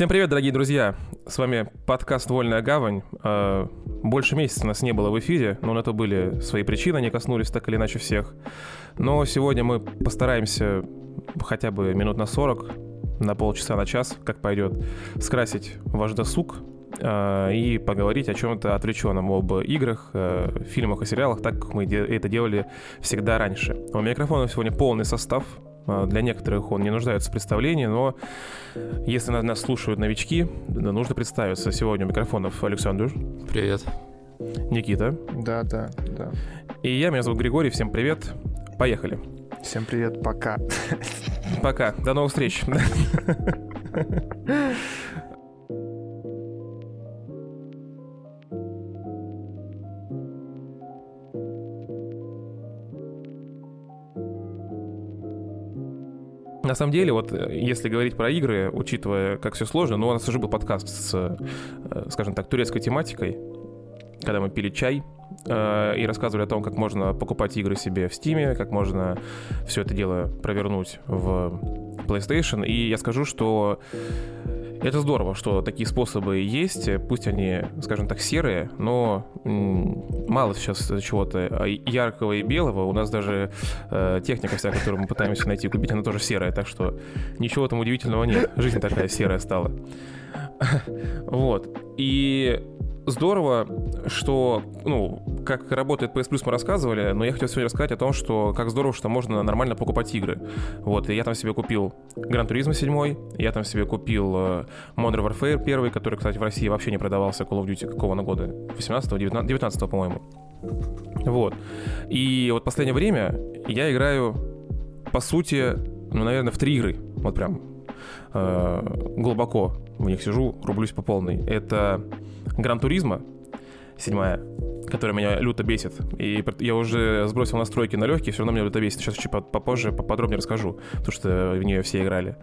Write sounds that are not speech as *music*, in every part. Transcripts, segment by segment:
Всем привет, дорогие друзья! С вами подкаст «Вольная гавань». А, больше месяца нас не было в эфире, но на то были свои причины, они коснулись так или иначе всех. Но сегодня мы постараемся хотя бы минут на 40, на полчаса, на час, как пойдет, скрасить ваш досуг а, и поговорить о чем-то отвлеченном, об играх, э, фильмах и сериалах, так как мы это делали всегда раньше. У микрофона сегодня полный состав, для некоторых он не нуждается в представлении, но если нас слушают новички, нужно представиться. Сегодня у микрофонов Александр. Привет. Никита. Да, да, да. И я, меня зовут Григорий. Всем привет. Поехали. Всем привет, пока. Пока. До новых встреч. *laughs* На самом деле, вот э, если говорить про игры, учитывая, как все сложно, ну, у нас уже был подкаст с, э, скажем так, турецкой тематикой, когда мы пили чай э, и рассказывали о том, как можно покупать игры себе в Steam, как можно все это дело провернуть в PlayStation. И я скажу, что это здорово, что такие способы есть, пусть они, скажем так, серые, но мало сейчас чего-то яркого и белого. У нас даже э, техника вся, которую мы пытаемся найти и купить, она тоже серая, так что ничего там удивительного нет. Жизнь такая серая стала. *laughs* Вот. И здорово, что, ну, как работает PS Plus мы рассказывали, но я хотел сегодня рассказать о том, что как здорово, что можно нормально покупать игры. Вот, и я там себе купил Gran Turismo 7, я там себе купил э, Modern Warfare 1, который, кстати, в России вообще не продавался, Call of Duty какого на года? 18-го, 19-го, по-моему. Вот. И вот последнее время я играю, по сути, ну, наверное, в три игры. Вот прям э, глубоко в них сижу, рублюсь по полной. Это Гран Туризма, седьмая, которая меня люто бесит. И я уже сбросил настройки на легкие, все равно меня люто бесит. Сейчас чуть попозже поподробнее расскажу, потому что в нее все играли.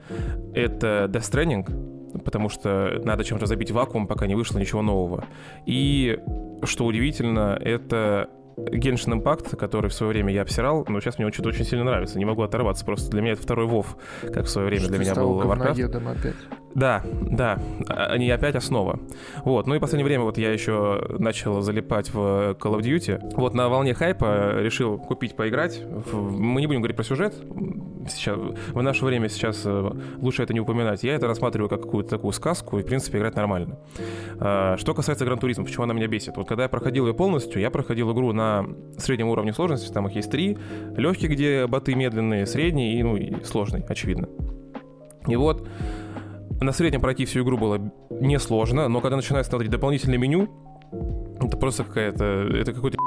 Это Death Stranding, потому что надо чем-то забить вакуум, пока не вышло ничего нового. И, что удивительно, это Genshin Impact, который в свое время я обсирал, но сейчас мне он что-то очень сильно нравится. Не могу оторваться. Просто для меня это второй Вов, как в свое время Что для меня был Warcraft. опять. Да, да, а, они опять основа. Вот, ну и в последнее время вот я еще начал залипать в Call of Duty. Вот на волне хайпа решил купить, поиграть. Мы не будем говорить про сюжет. Сейчас, в наше время сейчас э, лучше это не упоминать. Я это рассматриваю как какую-то такую сказку и, в принципе, играть нормально. А, что касается Гран Туризма, почему она меня бесит? Вот когда я проходил ее полностью, я проходил игру на среднем уровне сложности, там их есть три. Легкий, где боты медленные, средний и, ну, и сложный, очевидно. И вот на среднем пройти всю игру было несложно, но когда начинаешь смотреть дополнительное меню, это просто какая-то... Это какой-то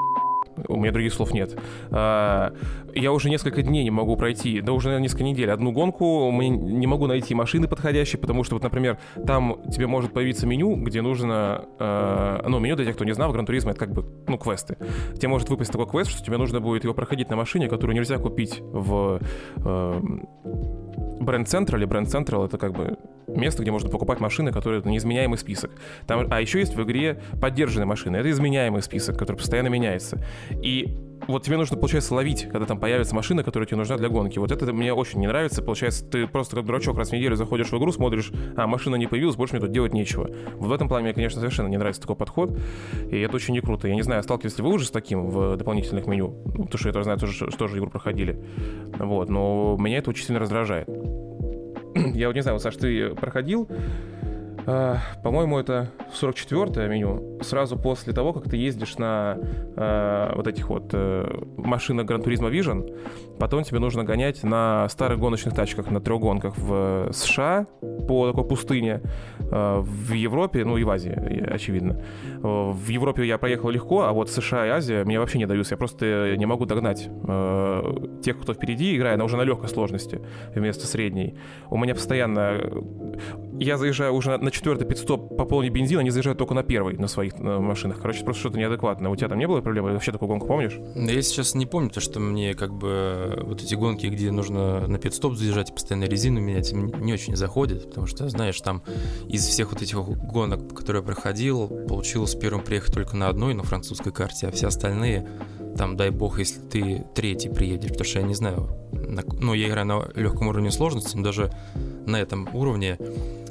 у меня других слов нет. А, я уже несколько дней не могу пройти, да уже несколько недель, одну гонку, мы не могу найти машины подходящие, потому что вот, например, там тебе может появиться меню, где нужно, а, ну, меню для тех, кто не знал, в Гран-туризме это как бы, ну, квесты. Тебе может выпасть такой квест, что тебе нужно будет его проходить на машине, которую нельзя купить в а, бренд-центр или бренд-центр это как бы место, где можно покупать машины, которые это неизменяемый список. Там, а еще есть в игре поддержанные машины. Это изменяемый список, который постоянно меняется. И вот тебе нужно, получается, ловить, когда там появится машина, которая тебе нужна для гонки. Вот это мне очень не нравится. Получается, ты просто как дурачок раз в неделю заходишь в игру, смотришь, а машина не появилась, больше мне тут делать нечего. Вот в этом плане мне, конечно, совершенно не нравится такой подход. И это очень не круто. Я не знаю, сталкивались ли вы уже с таким в дополнительных меню. Потому что я тоже знаю, что тоже игру проходили. Вот. Но меня это очень сильно раздражает. Я вот не знаю, вот, Саш, ты проходил, э, по-моему, это 44-е меню, сразу после того, как ты ездишь на э, вот этих вот э, машинах Gran Turismo Vision, потом тебе нужно гонять на старых гоночных тачках, на трех гонках в США по такой пустыне, э, в Европе, ну и в Азии, очевидно. В Европе я проехал легко, а вот США и Азия мне вообще не даются, я просто не могу догнать э, тех, кто впереди, играя, но уже на легкой сложности вместо средней. У меня постоянно... Я заезжаю уже на четвертый пидстоп пополнить бензин, они заезжают только на первый на своих на машинах. Короче, просто что-то неадекватное. У тебя там не было проблемы? Вообще такую гонку помнишь? Я сейчас не помню, то, что мне как бы вот эти гонки, где нужно на пидстоп заезжать постоянно резину менять, не очень заходит, потому что, знаешь, там из всех вот этих гонок, которые я проходил, получилось первым приехать только на одной, на французской карте, а все остальные там, дай бог, если ты третий приедешь, потому что я не знаю, на, ну, я играю на легком уровне сложности, но даже на этом уровне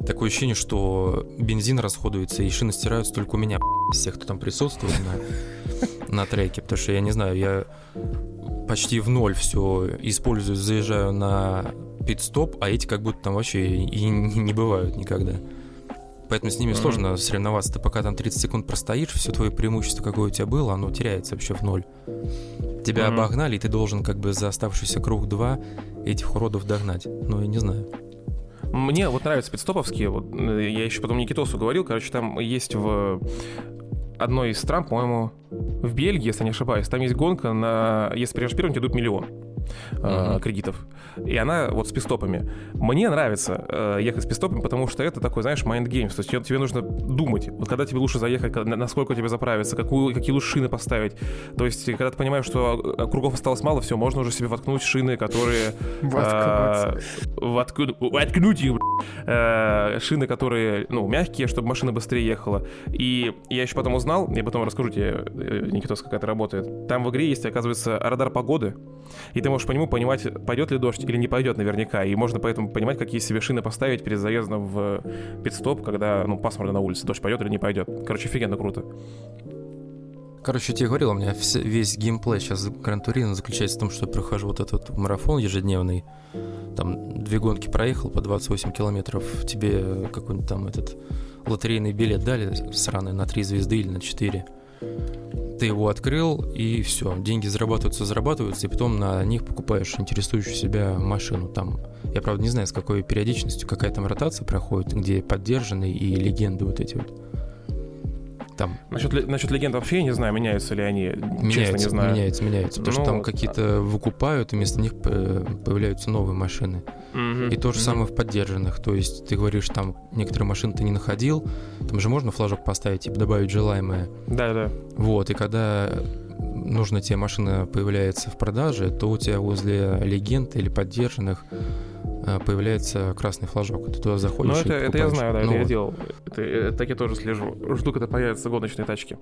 такое ощущение, что бензин расходуется и шины стираются только у меня, *laughs* всех, кто там присутствует на, *laughs* на треке. Потому что я не знаю, я почти в ноль все использую, заезжаю на пит-стоп, а эти как будто там вообще и не бывают никогда. Поэтому с ними mm-hmm. сложно соревноваться. Ты пока там 30 секунд простоишь, все твое преимущество, какое у тебя было, оно теряется вообще в ноль. Тебя mm-hmm. обогнали, и ты должен как бы за оставшийся круг 2 этих уродов догнать. Ну, я не знаю. Мне вот нравятся пидстоповские. Вот, э, я еще потом Никитосу говорил. Короче, там есть в одной из стран, по-моему, в Бельгии, если не ошибаюсь, там есть гонка на... Если приезжаешь первым, тебе дают миллион э, кредитов. И она вот с пистопами. Мне нравится э, ехать с пистопами, потому что это такой, знаешь, mind games. То есть тебе, тебе нужно думать, вот когда тебе лучше заехать, когда, насколько тебе заправиться, какую, какие лучше шины поставить. То есть когда ты понимаешь, что э, кругов осталось мало, все, можно уже себе воткнуть шины, которые... *laughs* Воткнуть их, э, шины, которые, ну, мягкие, чтобы машина быстрее ехала. И я еще потом узнал, я потом расскажу тебе, э, Никитос, как это работает. Там в игре есть, оказывается, радар погоды, и ты можешь по нему понимать, пойдет ли дождь или не пойдет наверняка. И можно поэтому понимать, какие себе шины поставить перед заездом в пидстоп, когда, ну, пасмурно на улице, дождь пойдет или не пойдет. Короче, офигенно круто. Короче, я тебе говорил, у меня весь геймплей сейчас Гран Турино заключается в том, что я прохожу вот этот марафон ежедневный. Там две гонки проехал по 28 километров. Тебе какой-нибудь там этот лотерейный билет дали сраный на 3 звезды или на 4 ты его открыл, и все, деньги зарабатываются, зарабатываются, и потом на них покупаешь интересующую себя машину. Там, я правда не знаю, с какой периодичностью, какая там ротация проходит, где поддержаны и легенды вот эти вот. Там. Насчет, насчет легенд вообще я не знаю, меняются ли они, меняются, честно не знаю. Меняются, меняются, потому ну, что там какие-то выкупают, и вместо них появляются новые машины. Угу, и то же угу. самое в поддержанных, то есть ты говоришь, там некоторые машины ты не находил, там же можно флажок поставить, типа добавить желаемое. Да, да. Вот, и когда нужная тебе машина появляется в продаже, то у тебя возле легенд или поддержанных появляется красный флажок. Ты туда заходишь. Ну, это, это я знаю, да, ну, это я делал. Это, это, так я тоже слежу. Жду, когда появятся гоночные тачки.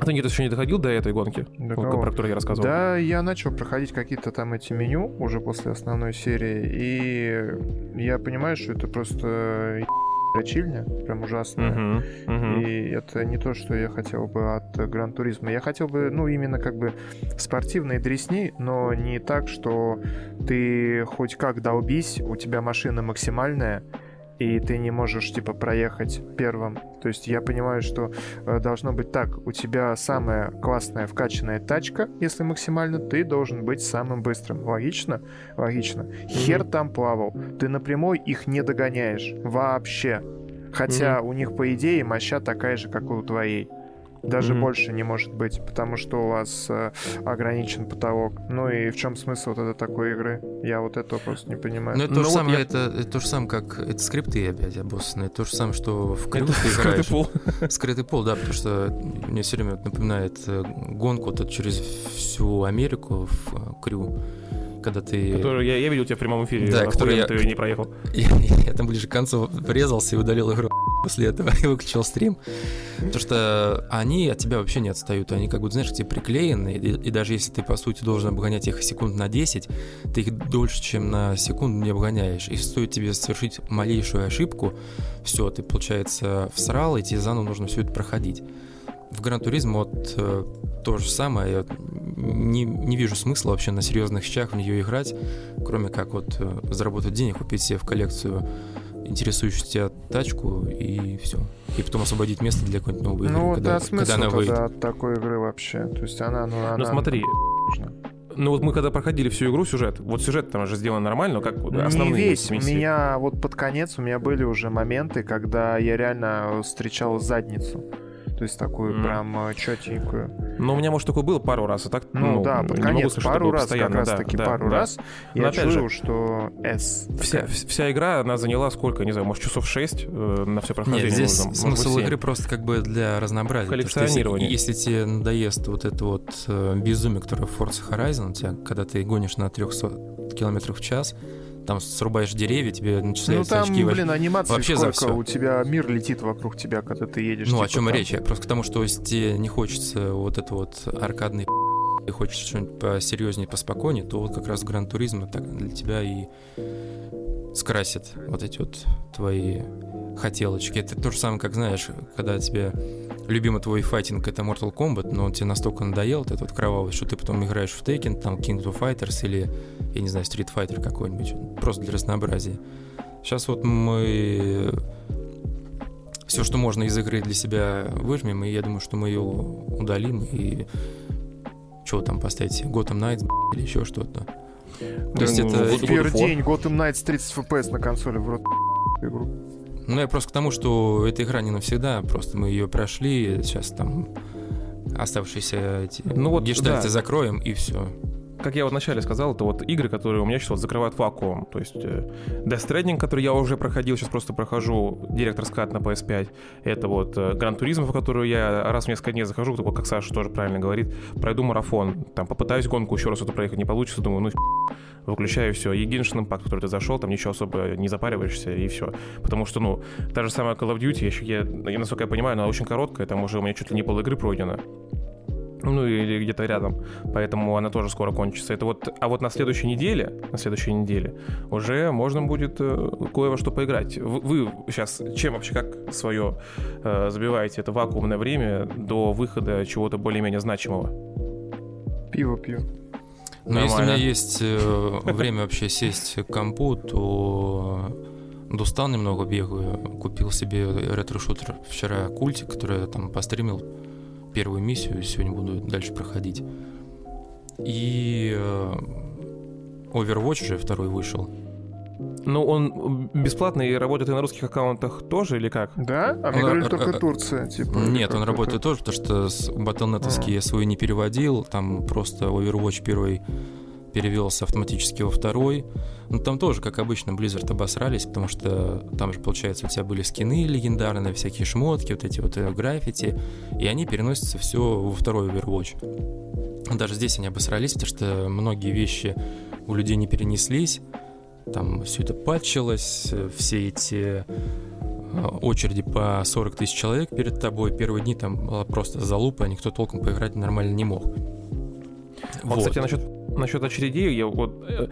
А ты, нет, еще не доходил до этой гонки, до про которую я рассказывал? Да, я начал проходить какие-то там эти меню уже после основной серии, и я понимаю, что это просто дрочильня, прям ужасная. Uh-huh, uh-huh. И это не то, что я хотел бы от Гран Туризма. Я хотел бы, ну, именно как бы спортивные дресни, но не так, что ты хоть как долбись, у тебя машина максимальная, и ты не можешь, типа, проехать первым. То есть я понимаю, что э, должно быть так. У тебя самая классная вкачанная тачка, если максимально, ты должен быть самым быстрым. Логично? Логично. Mm-hmm. Хер там плавал. Ты напрямую их не догоняешь. Вообще. Хотя mm-hmm. у них, по идее, моща такая же, как у твоей. Даже mm-hmm. больше не может быть, потому что у вас э, ограничен потолок. Ну и в чем смысл вот этой такой игры? Я вот этого просто не понимаю. Ну это то, же, ну, самое, я... это, это то же самое, как это скрипты опять обоссанные. То же самое, что в крю ты играешь. Скрытый пол. *laughs* Скрытый пол, да, потому что мне все время напоминает э, гонку вот через всю Америку в э, крю когда ты... Который я, я видел тебя в прямом эфире, да, который я... ты не проехал. *laughs* Я, я там ближе к концу врезался и удалил игру после этого и *laughs* выключил стрим. Потому что они от тебя вообще не отстают. Они как бы, знаешь, тебе приклеены. И, и даже если ты, по сути, должен обгонять их секунд на 10, ты их дольше, чем на секунду не обгоняешь. И стоит тебе совершить малейшую ошибку, все, ты, получается, всрал, и тебе заново нужно все это проходить. В Гран Туризм вот э, то же самое. Я не, не вижу смысла вообще на серьезных щах в нее играть, кроме как вот э, заработать денег, купить себе в коллекцию интересующую тебя тачку и все. И потом освободить место для какой-нибудь новой игры. Ну, вот когда, а смысл когда она выйдет. от такой игры вообще? То есть она, ну, она... Ну, смотри, ну вот мы когда проходили всю игру сюжет, вот сюжет там же сделан нормально, как основные Не весь. Миссии. У меня вот под конец у меня были уже моменты, когда я реально встречал задницу. То есть такую mm. прям э, четенькую. Ну, у меня, может, такое было пару раз, а так, ну, ну да, под конец сказать, пару раз, как раз таки да, пару да. раз. Но я чую, же, что S. Вся, вся игра, она заняла сколько, не знаю, может, часов 6 э, на все прохождение. Нет, здесь нужно, смысл игры просто как бы для разнообразия. Коллекционирования. Если, если тебе надоест вот это вот э, безумие, которое в Forza Horizon, тебя, когда ты гонишь на 300 км в час, там срубаешь деревья, тебе начисляются ну, там, очки. блин, анимация вообще сколько? за все. У тебя мир летит вокруг тебя, когда ты едешь. Ну, типа, о чем там... речь? Я просто к тому, что если тебе не хочется вот это вот аркадный *laughs* и хочется что-нибудь посерьезнее, поспокойнее, то вот как раз Гран Туризм так для тебя и скрасит вот эти вот твои хотелочки. Это то же самое, как знаешь, когда тебе любимый твой файтинг это Mortal Kombat, но он тебе настолько надоел, этот вот кровавый, что ты потом играешь в Tekken, там King of Fighters или, я не знаю, Street Fighter какой-нибудь, просто для разнообразия. Сейчас вот мы все, что можно из игры для себя выжмем, и я думаю, что мы ее удалим и что там поставить, Gotham Knights или еще что-то. То есть это... В первый день Gotham Knights 30 FPS на консоли в рот игру. Ну, я просто к тому, что эта игра не навсегда, просто мы ее прошли, сейчас там оставшиеся эти ну, вот, гештальты да. закроем, и все как я вот вначале сказал, это вот игры, которые у меня сейчас вот закрывают вакуум. То есть э, Death Stranding, который я уже проходил, сейчас просто прохожу Director's Cut на PS5. Это вот э, Gran Turismo, в которую я раз в несколько дней захожу, такой, как Саша тоже правильно говорит, пройду марафон, там попытаюсь гонку еще раз эту проехать, не получится, думаю, ну выключаю все. И Genshin Impact, который ты зашел, там ничего особо не запариваешься, и все. Потому что, ну, та же самая Call of Duty, я, я, насколько я понимаю, она очень короткая, там уже у меня чуть ли не пол игры пройдено ну или где-то рядом, поэтому она тоже скоро кончится. Это вот, а вот на следующей неделе, на следующей неделе уже можно будет э, кое во что поиграть. Вы, вы сейчас чем вообще как свое э, забиваете это вакуумное время до выхода чего-то более-менее значимого? Пиво пью. Ну, если у меня есть э, время вообще сесть к компу, то достал немного бегаю, купил себе ретро-шутер вчера культик, который я там постримил первую миссию, сегодня буду дальше проходить. И э, Overwatch уже второй вышел. Ну, он бесплатный и работает и на русских аккаунтах тоже, или как? Да? А мне говорили только Турция, типа. Нет, он работает тоже, потому что с батлнетовский я свой не переводил, там просто Overwatch первый перевелся автоматически во второй. Ну, там тоже, как обычно, Blizzard обосрались, потому что там же, получается, у тебя были скины легендарные, всякие шмотки, вот эти вот граффити, и они переносятся все во второй Overwatch. Даже здесь они обосрались, потому что многие вещи у людей не перенеслись, там все это патчилось, все эти э, очереди по 40 тысяч человек перед тобой. Первые дни там была просто залупа, никто толком поиграть нормально не мог. Вот, вот. кстати, насчет насчет очередей, я вот э,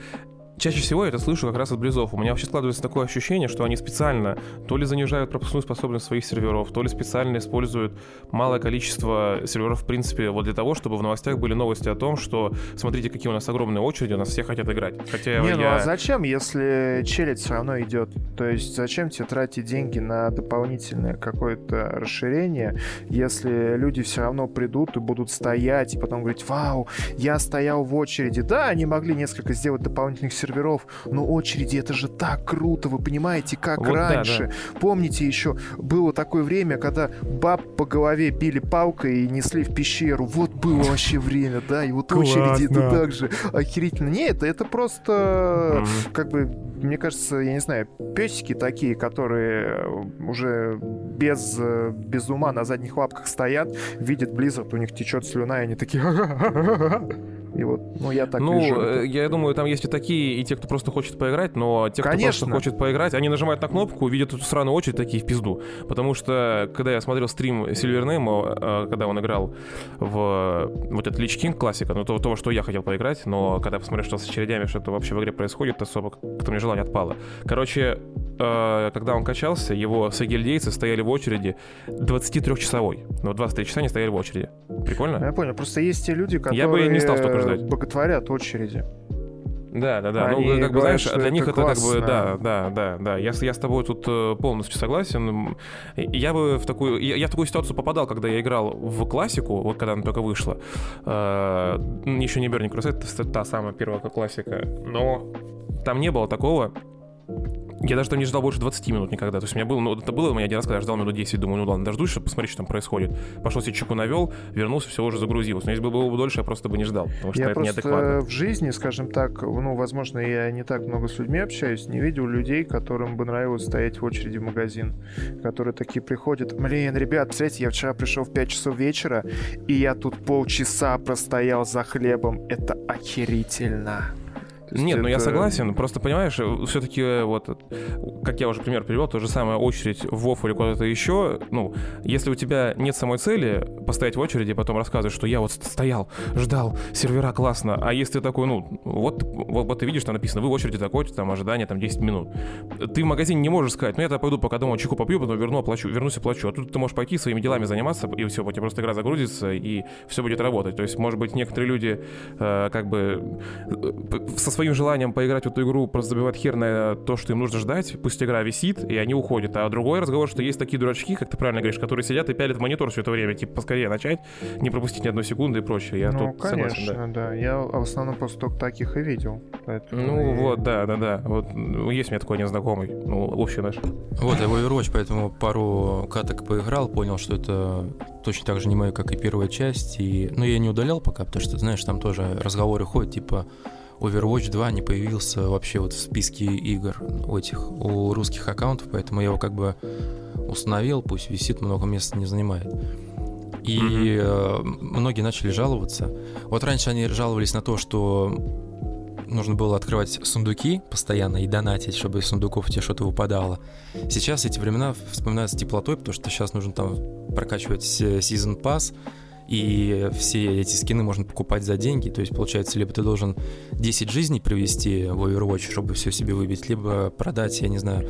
чаще всего я это слышу как раз от близов. У меня вообще складывается такое ощущение, что они специально то ли занижают пропускную способность своих серверов, то ли специально используют малое количество серверов, в принципе, вот для того, чтобы в новостях были новости о том, что смотрите, какие у нас огромные очереди, у нас все хотят играть. Хотя Не, я... ну а зачем, если челядь все равно идет? То есть зачем тебе тратить деньги на дополнительное какое-то расширение, если люди все равно придут и будут стоять, и потом говорить, вау, я стоял в очереди. Да, они могли несколько сделать дополнительных серверов, серверов, но очереди это же так круто, вы понимаете, как вот раньше. Да, да. Помните еще было такое время, когда баб по голове били палкой и несли в пещеру. Вот было вообще время, да, и вот очереди это так же охерительно. Нет, это просто как бы мне кажется, я не знаю, песики такие, которые уже без, без ума на задних лапках стоят, видят Blizzard, у них течет слюна, и они такие... *laughs* И вот, ну, я так ну, вижу. Ну, я думаю, там есть и такие, и те, кто просто хочет поиграть, но те, кто Конечно. просто хочет поиграть, они нажимают на кнопку, видят эту сраную очередь, такие в пизду. Потому что, когда я смотрел стрим Silvername, когда он играл в вот этот Lich King классика, ну, то, того, что я хотел поиграть, но когда посмотрел, что с очередями, что-то вообще в игре происходит, особо как-то мне желание отпало. Короче, когда он качался, его сагильдейцы стояли в очереди 23-часовой. Ну, 23 часа они стояли в очереди. Прикольно? Я понял. Просто есть те люди, которые... Я бы не стал столько ждать. Боготворят очереди. Да, да, да. Ну, Они ну, как бы, знаешь, для них это, классно. как бы, да, да, да, да. Я, я с тобой тут э, полностью согласен. Я бы в такую, я, я в такую ситуацию попадал, когда я играл в классику, вот когда она только вышла. Э, еще не Crusade, это та самая первая классика. Но там не было такого, я даже там не ждал больше 20 минут никогда. То есть у меня было, ну, это было у меня один раз, когда я ждал минут 10, думаю, ну ладно, дождусь, чтобы посмотреть, что там происходит. Пошел себе чеку навел, вернулся, все уже загрузилось. Но если бы было бы дольше, я просто бы не ждал, потому что я это просто неадекватно. в жизни, скажем так, ну, возможно, я не так много с людьми общаюсь, не видел людей, которым бы нравилось стоять в очереди в магазин, которые такие приходят, блин, ребят, представляете, я вчера пришел в 5 часов вечера, и я тут полчаса простоял за хлебом. Это охерительно. Нет, это... ну я согласен, просто понимаешь, все-таки э, вот, как я уже пример привел, то же самое очередь в WoW или куда-то еще, ну, если у тебя нет самой цели постоять в очереди, потом рассказывать, что я вот стоял, ждал, сервера классно, а если ты такой, ну, вот, вот, вот ты видишь, там написано, вы в очереди такой там ожидание там 10 минут. Ты в магазине не можешь сказать, ну я пойду пока дома чайку попью, потом верну, оплачу, вернусь и плачу. А тут ты можешь пойти своими делами заниматься, и все, у тебя просто игра загрузится, и все будет работать. То есть, может быть, некоторые люди э, как бы э, со своим желанием поиграть в эту игру просто забивают хер на то, что им нужно ждать, пусть игра висит, и они уходят. А другой разговор, что есть такие дурачки, как ты правильно говоришь, которые сидят и пялят в монитор все это время, типа, поскорее начать, не пропустить ни одной секунды и прочее. Я ну, тут конечно, согласен, да. да. Я в основном просто только таких и видел. Поэтому ну, и... вот, да, да, да. Вот ну, есть у меня такой один знакомый, ну, общий наш. Вот, я в Overwatch, поэтому пару каток поиграл, понял, что это точно так же не мое, как и первая часть. И, ну, я не удалял пока, потому что, знаешь, там тоже разговоры ходят, типа, Overwatch 2 не появился вообще вот в списке игр у этих, у русских аккаунтов, поэтому я его как бы установил, пусть висит, много места не занимает. И mm-hmm. многие начали жаловаться. Вот раньше они жаловались на то, что нужно было открывать сундуки постоянно и донатить, чтобы из сундуков тебе что-то выпадало. Сейчас эти времена вспоминаются теплотой, потому что сейчас нужно там прокачивать Season Pass, и все эти скины можно покупать за деньги. То есть, получается, либо ты должен 10 жизней провести в Overwatch, чтобы все себе выбить, либо продать, я не знаю,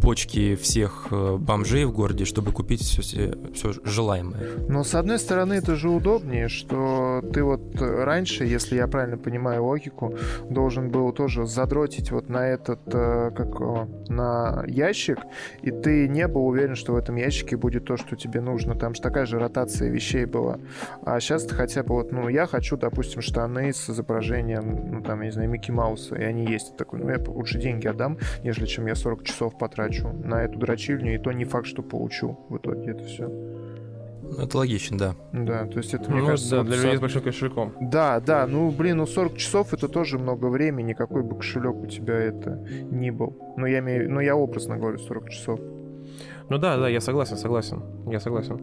почки всех э, бомжей в городе, чтобы купить все, все желаемое. Но с одной стороны это же удобнее, что ты вот раньше, если я правильно понимаю логику, должен был тоже задротить вот на этот, э, как на ящик, и ты не был уверен, что в этом ящике будет то, что тебе нужно. Там же такая же ротация вещей была. А сейчас хотя бы вот, ну, я хочу, допустим, штаны с изображением, ну, там, я не знаю, Микки Мауса, и они есть. Такой, ну, я лучше деньги отдам, нежели чем я 40 часов потрачу потрачу на эту дрочильню, и то не факт, что получу в итоге это все. Ну, это логично, да. Да, то есть это, мне ну, кажется... Да, для людей с большим кошельком. Да, да, ну, блин, ну 40 часов это тоже много времени, какой бы кошелек у тебя это ни был. Ну, я имею, ну, я образно говорю 40 часов. Ну да, да, я согласен, согласен. Я согласен.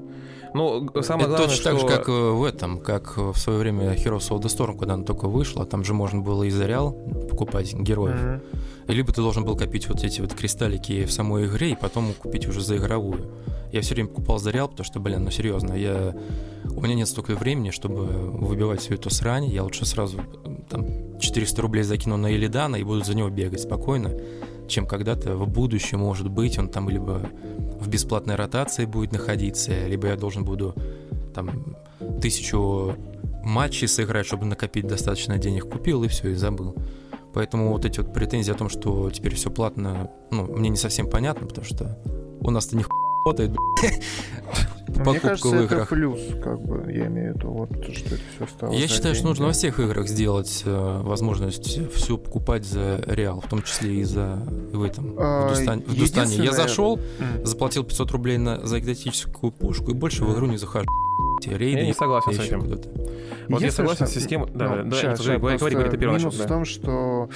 Ну, самое это главное, точно что... так же, как э, в этом, как в свое время Heroes of the Storm, когда она только вышла, там же можно было из Реал покупать героев. Mm-hmm. Либо ты должен был копить вот эти вот кристаллики в самой игре и потом купить уже за игровую. Я все время покупал за реал, потому что, блин, ну серьезно, я... у меня нет столько времени, чтобы выбивать всю эту срань. Я лучше сразу там 400 рублей закину на Элидана и буду за него бегать спокойно, чем когда-то в будущем, может быть, он там либо в бесплатной ротации будет находиться, либо я должен буду там тысячу матчей сыграть, чтобы накопить достаточно денег. Купил и все, и забыл. Поэтому вот эти вот претензии о том, что теперь все платно, ну, мне не совсем понятно, потому что у нас-то не работает, Мне кажется, это плюс, как бы, я имею в виду, вот, что это все стало. Я считаю, деньги. что нужно во всех играх сделать э, возможность все покупать за реал, в том числе и за в этом, а, в, Дустане. в Дустане. Я зашел, mm. заплатил 500 рублей на, за экзотическую пушку, и больше в игру не захожу рейды. Я не согласен с этим. Вот я согласен с системой... Да, ну, да, сейчас, говори, говори, ты первый Минус в том, что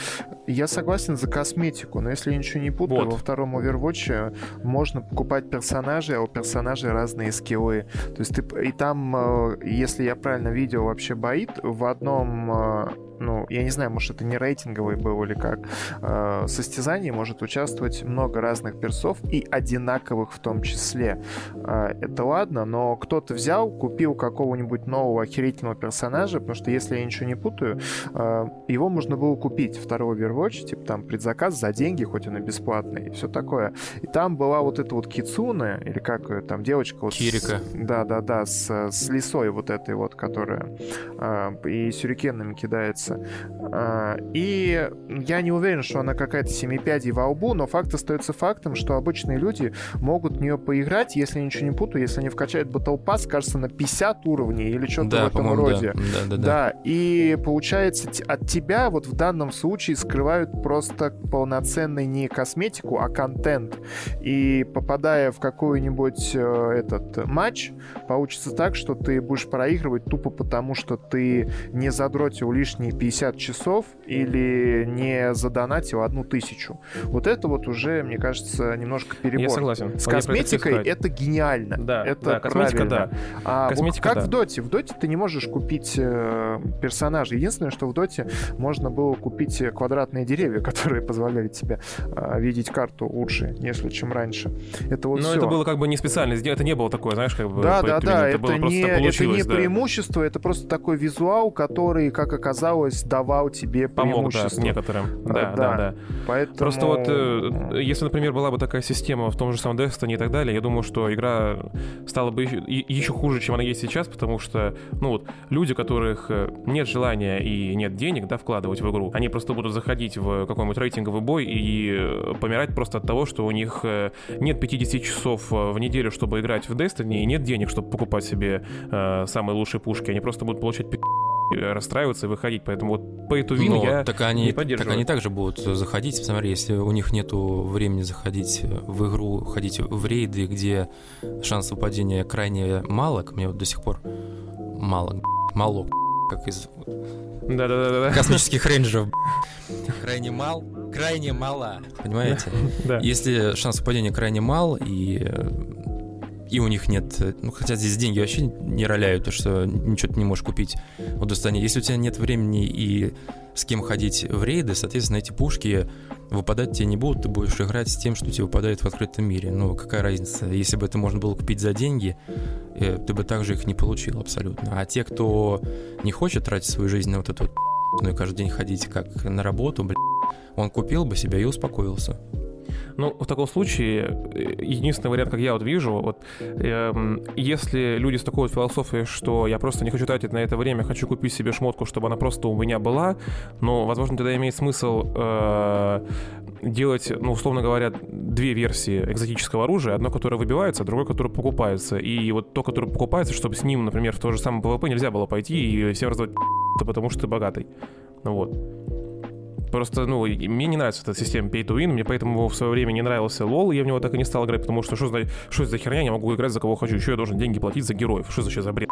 я согласен за косметику, но если я ничего не путаю, вот. во втором Overwatch можно покупать персонажей, а у персонажей разные скиллы. То есть ты... И там, э, если я правильно видел вообще боит, в одном э, ну, я не знаю, может, это не рейтинговый был или как, э, состязании может участвовать много разных персов и одинаковых в том числе. Э, это ладно, но кто-то взял, купил какого-нибудь нового охерительного персонажа, потому что, если я ничего не путаю, э, его можно было купить второго Overwatch, типа там предзаказ за деньги, хоть он и бесплатный, и все такое. И там была вот эта вот Кицуна, или как там девочка... Вот Кирика. Да-да-да, с, с лисой вот этой вот, которая э, и сюрикенами кидается. А, и я не уверен, что она какая-то семипядей во лбу, но факт остается фактом, что обычные люди могут в нее поиграть, если я ничего не путаю, если они вкачают Battle Pass, кажется, на 50 уровней или что-то да, в этом роде. Да. Да, да, да. да, и получается, от тебя вот в данном случае скрывают просто полноценный не косметику, а контент. И попадая в какой-нибудь э, этот матч, получится так, что ты будешь проигрывать тупо потому, что ты не задротил лишние 50 часов или не задонатил одну тысячу. Вот это вот уже, мне кажется, немножко перебор. Я согласен. С косметикой это гениально. Да, это да, косметика, да. А косметика, как да. в Доте? В Доте ты не можешь купить э, персонажа. Единственное, что в Доте можно было купить квадратные деревья, *laughs* которые позволяли тебе а, видеть карту лучше, нежели чем раньше. Это вот Но все. это было как бы не специально сделано, это не было такое, знаешь, как бы... Да, да, да, это, это, не, это не да. преимущество, это просто такой визуал, который, как оказалось, давал тебе Помог, преимущество. да, некоторым. Да, да, да. да. Поэтому... Просто вот, э, если, например, была бы такая система в том же самом Destiny и так далее, я думаю, что игра стала бы еще, еще хуже, чем она есть сейчас, потому что, ну вот, люди, которых э, нет желания и нет денег, да, вкладывать в игру, они просто будут заходить в какой-нибудь рейтинговый бой и э, помирать просто от того, что у них нет 50 часов в неделю, чтобы играть в Destiny, и нет денег, чтобы покупать себе э, самые лучшие пушки. Они просто будут получать пи*** расстраиваться и выходить. Поэтому вот по эту вину я так они, не поддерживаю. Так они также будут заходить. Смотри, если у них нету времени заходить в игру, ходить в рейды, где шанс выпадения крайне мало, мне вот до сих пор мало, мало, как из да, да, да, да. космических *laughs* рейнджеров. Крайне мал, крайне мало, понимаете? Да. Если шанс выпадения крайне мал, и и у них нет, ну хотя здесь деньги вообще не роляют, то что ничего ты не можешь купить в Достане. Если у тебя нет времени и с кем ходить в рейды, соответственно, эти пушки выпадать тебе не будут, ты будешь играть с тем, что тебе выпадает в открытом мире. Ну, какая разница? Если бы это можно было купить за деньги, э, ты бы также их не получил абсолютно. А те, кто не хочет тратить свою жизнь на вот эту ну и каждый день ходить как на работу, блин, он купил бы себя и успокоился. Ну, в таком случае, э, единственный вариант, как я вот вижу, вот э, если люди с такой вот философией, что я просто не хочу тратить на это время, хочу купить себе шмотку, чтобы она просто у меня была, но, возможно, тогда имеет смысл э, делать, ну, условно говоря, две версии экзотического оружия, одно, которое выбивается, а другое, которое покупается. И вот то, которое покупается, чтобы с ним, например, в то же самое ПВП нельзя было пойти и всем раздавать потому что ты богатый. Ну вот. Просто, ну, мне не нравится эта система pay to win, мне поэтому в свое время не нравился лол, я в него так и не стал играть, потому что что за, что за херня, я могу играть за кого хочу, еще я должен деньги платить за героев, что за, за бред?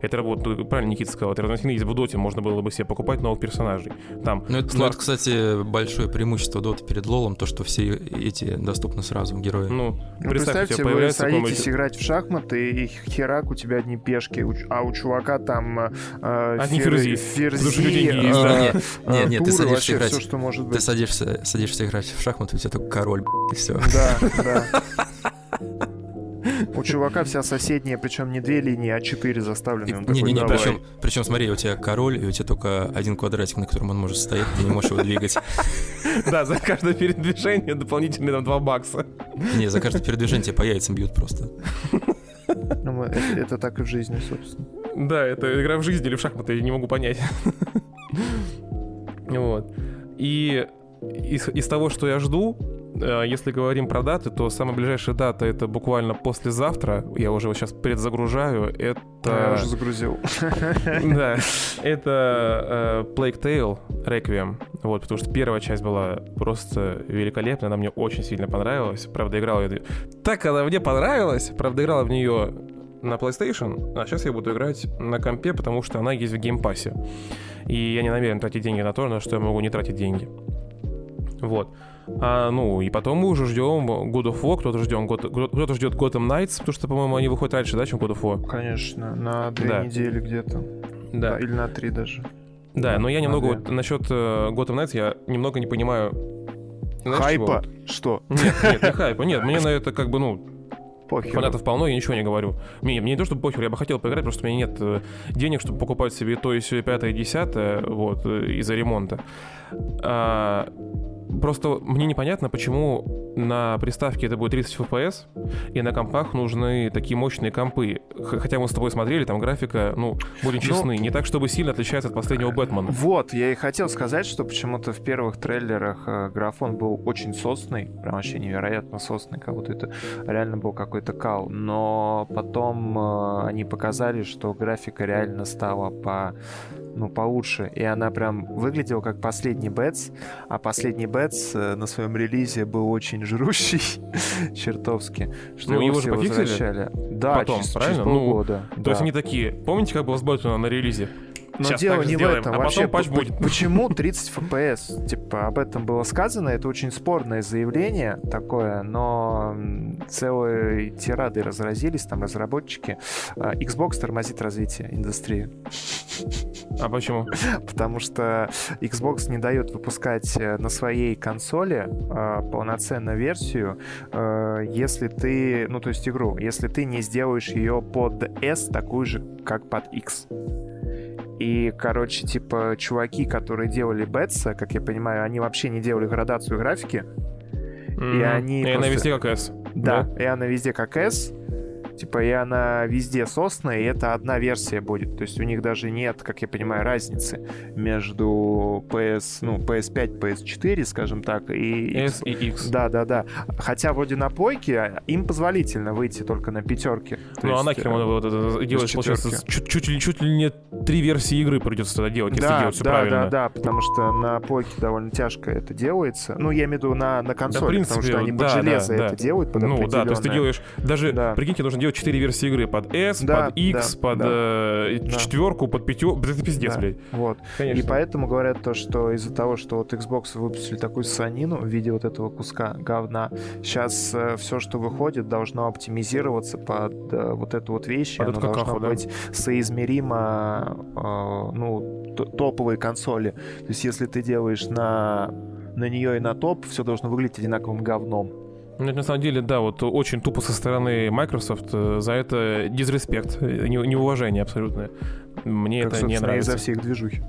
Это работает, ну, правильно Никита сказал, это есть в доте, можно было бы себе покупать новых персонажей. Там, ну, это, ну, это, кстати, большое преимущество доты перед лолом, то, что все эти доступны сразу герои. Ну, ну представьте, вы садитесь играть в шахматы, и херак, у тебя одни пешки, а у чувака там э, одни фер... ферзи. ферзи э, Нет, нет, ты садишься играть все, что может быть. Ты садишься, садишься играть в шахматы, у тебя только король, и все. Да, да. *laughs* У чувака вся соседняя, причем не две линии, а четыре заставлены. Не-не-не, причем, причем смотри, у тебя король, и у тебя только один квадратик, на котором он может стоять, ты не можешь его двигать. *laughs* Да, за каждое передвижение дополнительные там 2 бакса. Не, за каждое передвижение тебе по яйцам бьют просто. *laughs* Ну, это, это так и в жизни, собственно. Да, это игра в жизни или в шахматы, я не могу понять. Вот. И из, из того, что я жду, э, если говорим про даты, то самая ближайшая дата это буквально послезавтра. Я уже вот сейчас предзагружаю. Это... Я уже загрузил. *laughs* Да. Это э, Plague Tale Requiem. Вот, потому что первая часть была просто великолепная. Она мне очень сильно понравилась. Правда, играл я... Так она мне понравилась. Правда, играла в нее на PlayStation, а сейчас я буду играть на компе, потому что она есть в Game Pass е. И я не намерен тратить деньги на то, на что я могу не тратить деньги. Вот. А, ну, и потом мы уже ждем God of War, кто-то ждем, кто-то ждет Gotham Knights, потому что, по-моему, они выходят раньше, да, чем God of War? Конечно, на две да. недели где-то. Да. да. Или на три даже. Да, но я немного вот насчет uh, Gotham Knights, я немного не понимаю. Знаешь, хайпа? Чего? Что? Нет, нет, не хайпа. Нет, мне на это как бы, ну, Похер. Фанатов полно, я ничего не говорю. Мне, мне не то, чтобы похер, я бы хотел поиграть, просто у меня нет э, денег, чтобы покупать себе то и все, пятое, десятое, вот, э, из-за ремонта. А, Просто мне непонятно, почему на приставке это будет 30 FPS, и на компах нужны такие мощные компы. Хотя мы с тобой смотрели, там графика, ну, будем честны, ну, не так, чтобы сильно отличается от последнего Бэтмена. Вот, я и хотел сказать, что почему-то в первых трейлерах э, графон был очень сосный, прям вообще невероятно сосный, как будто это реально был какой-то кал. Но потом э, они показали, что графика реально стала по ну, получше. И она прям выглядела как последний Бэтс, а последний Бэтс э, на своем релизе был очень жрущий, *laughs* чертовски. Что ну, его же пофиксили? Да, Потом, через, правильно? через полгода. Ну, да. То есть они такие, помните, как было с Бэтменом на релизе? Но Сейчас дело не сделаем, в этом. А Вообще, потом будет. Почему 30 FPS? Типа, об этом было сказано. Это очень спорное заявление такое, но целые тирады разразились, там разработчики. А, Xbox тормозит развитие индустрии. А почему? Потому что Xbox не дает выпускать э, на своей консоли э, полноценную версию, э, если ты, ну то есть игру, если ты не сделаешь ее под S такую же, как под X. И, короче, типа, чуваки, которые делали Бетса, как я понимаю, они вообще не делали градацию графики. Mm-hmm. И они. И просто... она везде как S. Да, да, и она везде как S. Типа, и она везде сосная, и это одна версия будет. То есть у них даже нет, как я понимаю, разницы между PS, ну, PS5, PS4, скажем так, и... S и X. Да, да, да. Хотя вроде на плойке им позволительно выйти только на пятерке. Ну, а нахер э, вот это делаешь, получается, чуть, чуть, ли, чуть ли не три версии игры придется тогда делать, если да, делать все да, правильно. Да, да, потому что на плойке довольно тяжко это делается. Ну, я имею в виду на, на консоли, да, принципе, потому что они да, под железо да, это да. делают под Ну, да, то есть ты делаешь, даже, да. прикиньте, нужно делать четыре версии игры под S, да, под X, да, под да, э, да. четверку, под пятерку. Это пиздец, да, блядь. Вот. Конечно. И поэтому говорят то, что из-за того, что вот Xbox выпустили такую санину в виде вот этого куска говна, сейчас э, все, что выходит, должно оптимизироваться под э, вот эту вот вещь. Под оно должно какаху, быть да? соизмеримо, э, ну, топовые консоли. То есть если ты делаешь на на нее и на топ, все должно выглядеть одинаковым говном. Ну, на самом деле, да, вот очень тупо со стороны Microsoft э, за это дизреспект, э, неуважение абсолютное. Мне как, это не нравится. из-за всех движухи.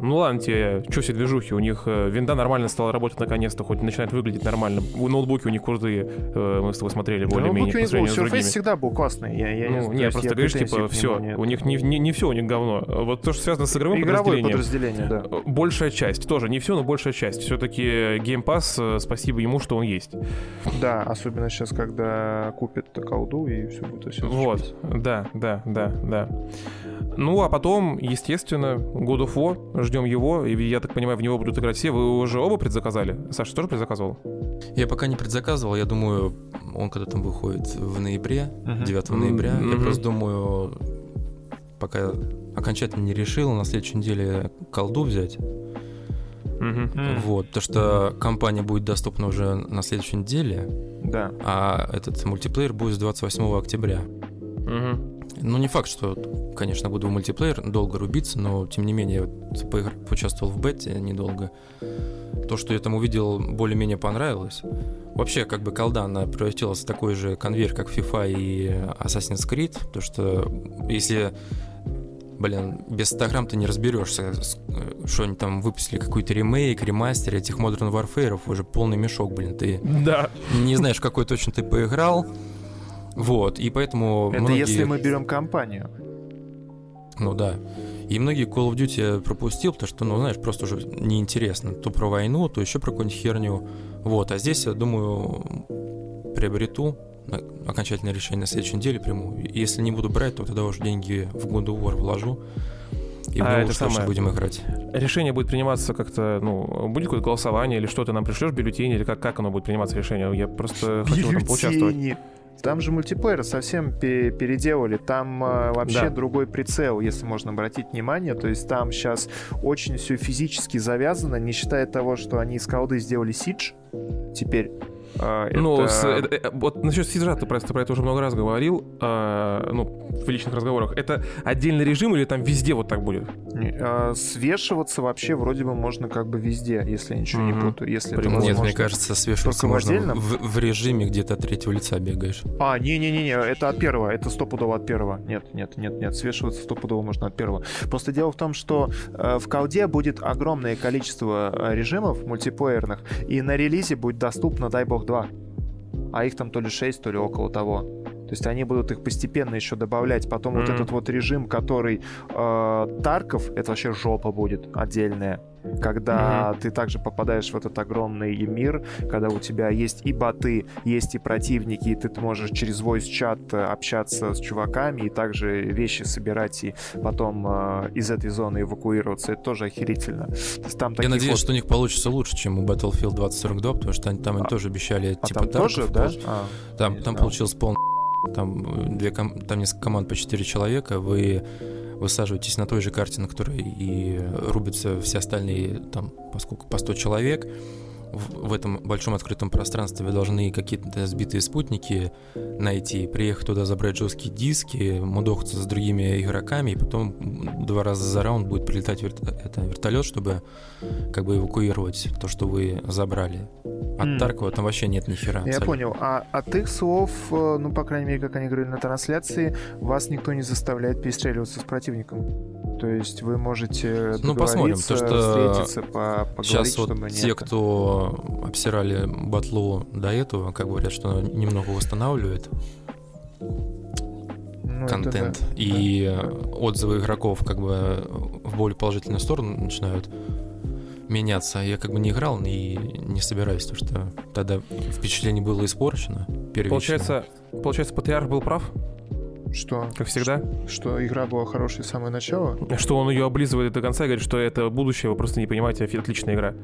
Ну ладно тебе, что все движухи, у них э, винда нормально стала работать наконец-то, хоть начинает выглядеть нормально. Ноутбуки у них крутые, э, мы с тобой смотрели более-менее по сравнению с другими. всегда был классный, я, я ну, не, просто говоришь, типа, все, у них не, не, не все у них говно. Вот то, что связано с игровым Игровое подразделение, да. Э, большая часть, тоже не все, но большая часть. Все-таки Game Pass, спасибо ему, что он есть. Да, особенно сейчас, когда купят колду и все будет все Вот, да, да, да, да. Ну, а потом, естественно, God of War, ждем его, и я так понимаю, в него будут играть все. Вы уже оба предзаказали? Саша тоже предзаказывал? Я пока не предзаказывал, я думаю, он когда там выходит в ноябре, uh-huh. 9 ноября. Uh-huh. Я просто думаю, пока окончательно не решил, на следующей неделе колду взять. Uh-huh. Вот, то что компания будет доступна уже на следующей неделе. Да. А этот мультиплеер будет с 28 октября. Угу. Ну, не факт, что, конечно, буду в мультиплеер долго рубиться, но, тем не менее, поигр... поучаствовал в бете недолго. То, что я там увидел, более-менее понравилось. Вообще, как бы колда, она превратилась в такой же конвейер, как FIFA и Assassin's Creed, то что если блин, без 100 грамм ты не разберешься, что они там выпустили, какой-то ремейк, ремастер этих Modern Warfare, уже полный мешок, блин, ты да. не знаешь, какой точно ты поиграл, вот, и поэтому Это многие... если мы берем компанию. Ну да. И многие Call of Duty я пропустил, потому что, ну, знаешь, просто уже неинтересно. То про войну, то еще про какую-нибудь херню. Вот, а здесь, я думаю, приобрету окончательное решение на следующей неделе приму. Если не буду брать, то тогда уже деньги в God of War вложу. И а это самое, будем играть. Решение будет приниматься как-то, ну, будет какое-то голосование или что ты нам пришлешь, бюллетень, или как, как оно будет приниматься решение? Я просто хочу там поучаствовать. Там же мультиплеер совсем переделали. Там э, вообще да. другой прицел, если можно обратить внимание. То есть там сейчас очень все физически завязано, не считая того, что они из колды сделали Сидж теперь. А, ну, это... С, это, э, вот насчет сиджа ты просто про это уже много раз говорил, а, ну, в личных разговорах. Это отдельный режим или там везде вот так будет? А, свешиваться вообще вроде бы можно как бы везде, если я ничего mm-hmm. не путаю. Если это Нет, мне кажется, свешиваться можно в, в режиме где-то от третьего лица бегаешь. А, не-не-не, это от первого, это стопудово от первого. Нет, нет, нет, нет, свешиваться стопудово можно от первого. Просто дело в том, что э, в колде будет огромное количество э, режимов мультиплеерных, и на релизе будет доступно, дай бог, 2. А их там то ли 6, то ли около того. То есть они будут их постепенно еще добавлять. Потом mm-hmm. вот этот вот режим, который э, Тарков, это вообще жопа будет отдельная. Когда mm-hmm. ты также попадаешь в этот огромный мир, когда у тебя есть и боты, есть и противники, и ты можешь через voice-чат общаться с чуваками, и также вещи собирать, и потом э, из этой зоны эвакуироваться. Это тоже охерительно. То есть, там Я надеюсь, вот... что у них получится лучше, чем у Battlefield 2042, потому что они, там они а, тоже обещали а типа там тарков, тоже, да? А, там, там получилось полный там, две, там несколько команд по 4 человека, вы высаживаетесь на той же карте, на которой и рубятся все остальные, там, поскольку по 100 человек, в, в этом большом открытом пространстве вы должны какие-то сбитые спутники найти, приехать туда, забрать жесткие диски, мудохаться с другими игроками, и потом два раза за раунд будет прилетать верт... это, вертолет, чтобы как бы эвакуировать то, что вы забрали. От mm. Таркова там вообще нет ни хера. Я понял. А от их слов, э, ну, по крайней мере, как они говорили на трансляции, вас никто не заставляет перестреливаться с противником. То есть вы можете ну, посмотрим, то, что встретиться, по сейчас вот те, нет. кто обсирали батлу до этого, как говорят, что немного восстанавливает ну, контент. Да. И да. отзывы игроков как бы в более положительную сторону начинают меняться. Я как бы не играл и не собираюсь, потому что тогда впечатление было испорчено. Получается, получается, Патриарх был прав? Что? Как всегда? Что, что игра была хорошей с самого начала? Что он ее облизывает до конца и говорит, что это будущее, вы просто не понимаете, отличная игра.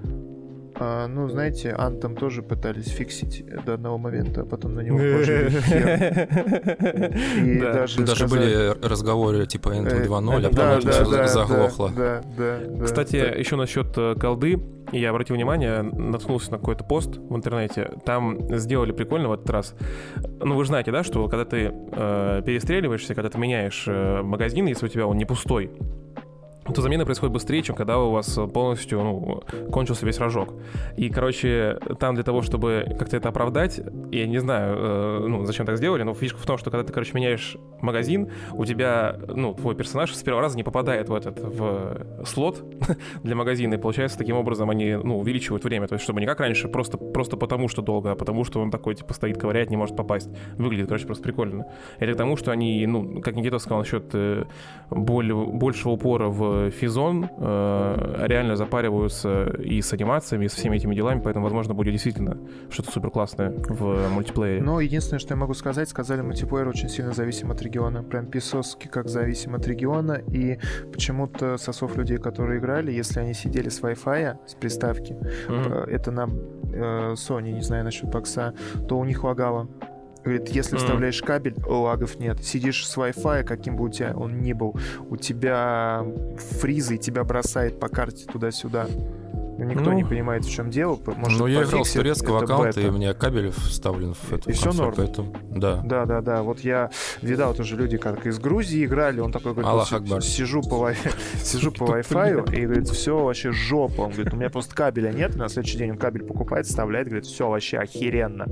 А, ну, знаете, Антом тоже пытались фиксить до одного момента, а потом на него *laughs* положили *laughs* И даже Даже были разговоры типа Anthem 2.0, а потом все заглохло. Да, да, Кстати, еще насчет э, колды, я обратил внимание, наткнулся на какой-то пост в интернете, там сделали прикольно в этот раз. Ну, вы же знаете, да, что когда ты э, перестреливаешься, когда ты меняешь э, магазин, если у тебя он не пустой, то замена происходит быстрее, чем когда у вас полностью ну, кончился весь рожок. И, короче, там для того, чтобы как-то это оправдать, я не знаю, э, ну, зачем так сделали, но фишка в том, что когда ты, короче, меняешь магазин, у тебя, ну, твой персонаж с первого раза не попадает в этот, в слот *laughs* для магазина, и получается, таким образом они, ну, увеличивают время, то есть, чтобы не как раньше, просто, просто потому, что долго, а потому, что он такой, типа, стоит, ковыряет, не может попасть. Выглядит, короче, просто прикольно. Это к тому, что они, ну, как Никита сказал насчет э, более, большего упора в физон э, реально запариваются и с анимациями, и со всеми этими делами, поэтому, возможно, будет действительно что-то супер классное в мультиплеере. Но единственное, что я могу сказать, сказали, мультиплеер очень сильно зависим от региона. Прям писоски как зависим от региона, и почему-то сосов людей, которые играли, если они сидели с Wi-Fi, с приставки, mm-hmm. это на э, Sony, не знаю насчет бокса, то у них лагало. Говорит, если вставляешь кабель, лагов нет. Сидишь с Wi-Fi, каким бы у тебя он ни был, у тебя фризы, и тебя бросает по карте туда-сюда. Никто ну, не понимает, в чем дело. Может, ну, я играл с турецкого аккаунта, и у меня кабель вставлен в эту И все норм. Поэтому, да. Да, да, да. Вот я видал тоже люди, как из Грузии играли, он такой говорит, Аллах Акбар. сижу по, *laughs* сижу по Wi-Fi, и говорит, все вообще жопа. Он говорит, у меня просто кабеля нет, на следующий день он кабель покупает, вставляет, говорит, все вообще охеренно.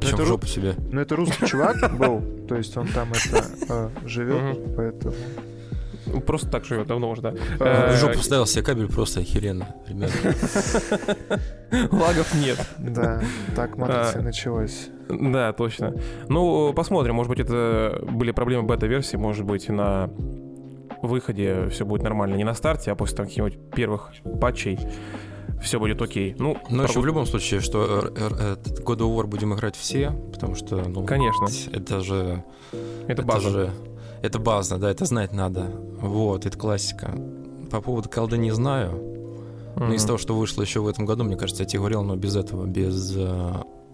Причем в жопу себе. Ну, это русский чувак был, то есть он там это э, живет, поэтому... Ну, просто так живет, давно уже, да. В э, жопу вставил себе кабель просто охеренно, ребята. *laughs* Лагов нет. Да, так матрица началась. Да, точно. Ну, посмотрим, может быть, это были проблемы бета-версии, может быть, на выходе все будет нормально. Не на старте, а после там каких-нибудь первых патчей все будет окей. Ну, Но еще в любом случае, что God of War будем играть все, потому что, ну, конечно, это же, это, база. же, это база, да, это знать надо. Вот, это классика. По поводу колды не знаю. Mm-hmm. Но из того, что вышло еще в этом году, мне кажется, я тебе говорил, но без этого, без э,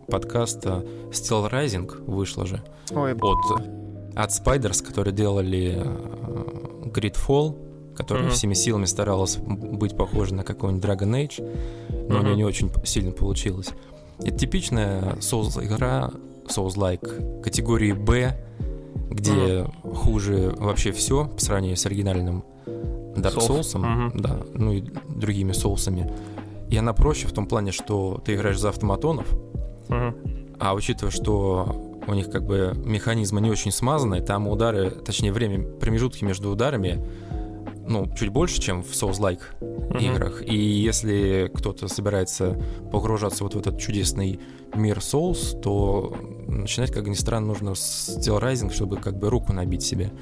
подкаста Steel Rising вышло же. Ой, от, от Spiders, которые делали э, Gridfall которая mm-hmm. всеми силами старалась быть похожа на какой-нибудь Dragon Age, но mm-hmm. у нее не очень сильно получилось. Это типичная Souls-игра, Souls-like категории B, где mm-hmm. хуже вообще все по сравнению с оригинальным Dark Souls, mm-hmm. да, ну и другими соусами. И она проще в том плане, что ты играешь за автоматонов, mm-hmm. а учитывая, что у них как бы механизмы не очень смазанные, там удары, точнее время, промежутки между ударами ну, чуть больше, чем в Souls-like mm-hmm. играх. И если кто-то собирается погружаться вот в этот чудесный мир Souls, то начинать, как ни странно, нужно с Steel Rising, чтобы как бы руку набить себе.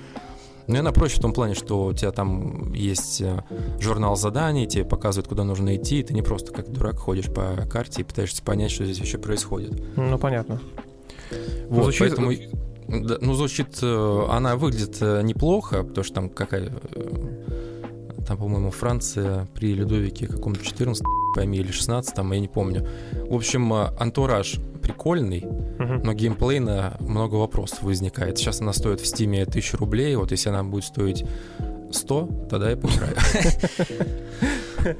Но она проще в том плане, что у тебя там есть э, журнал заданий, тебе показывают, куда нужно идти, и ты не просто как дурак ходишь по карте и пытаешься понять, что здесь вообще происходит. Ну, понятно. Вот, Звучит... поэтому... Да, ну, звучит, э, она выглядит э, неплохо, потому что там какая там, по-моему, Франция при Людовике каком-то 14 пойми, или 16 там, я не помню. В общем, э, антураж прикольный, uh-huh. но геймплейно много вопросов возникает. Сейчас она стоит в стиме 1000 рублей, вот если она будет стоить 100, тогда я поиграю. *laughs*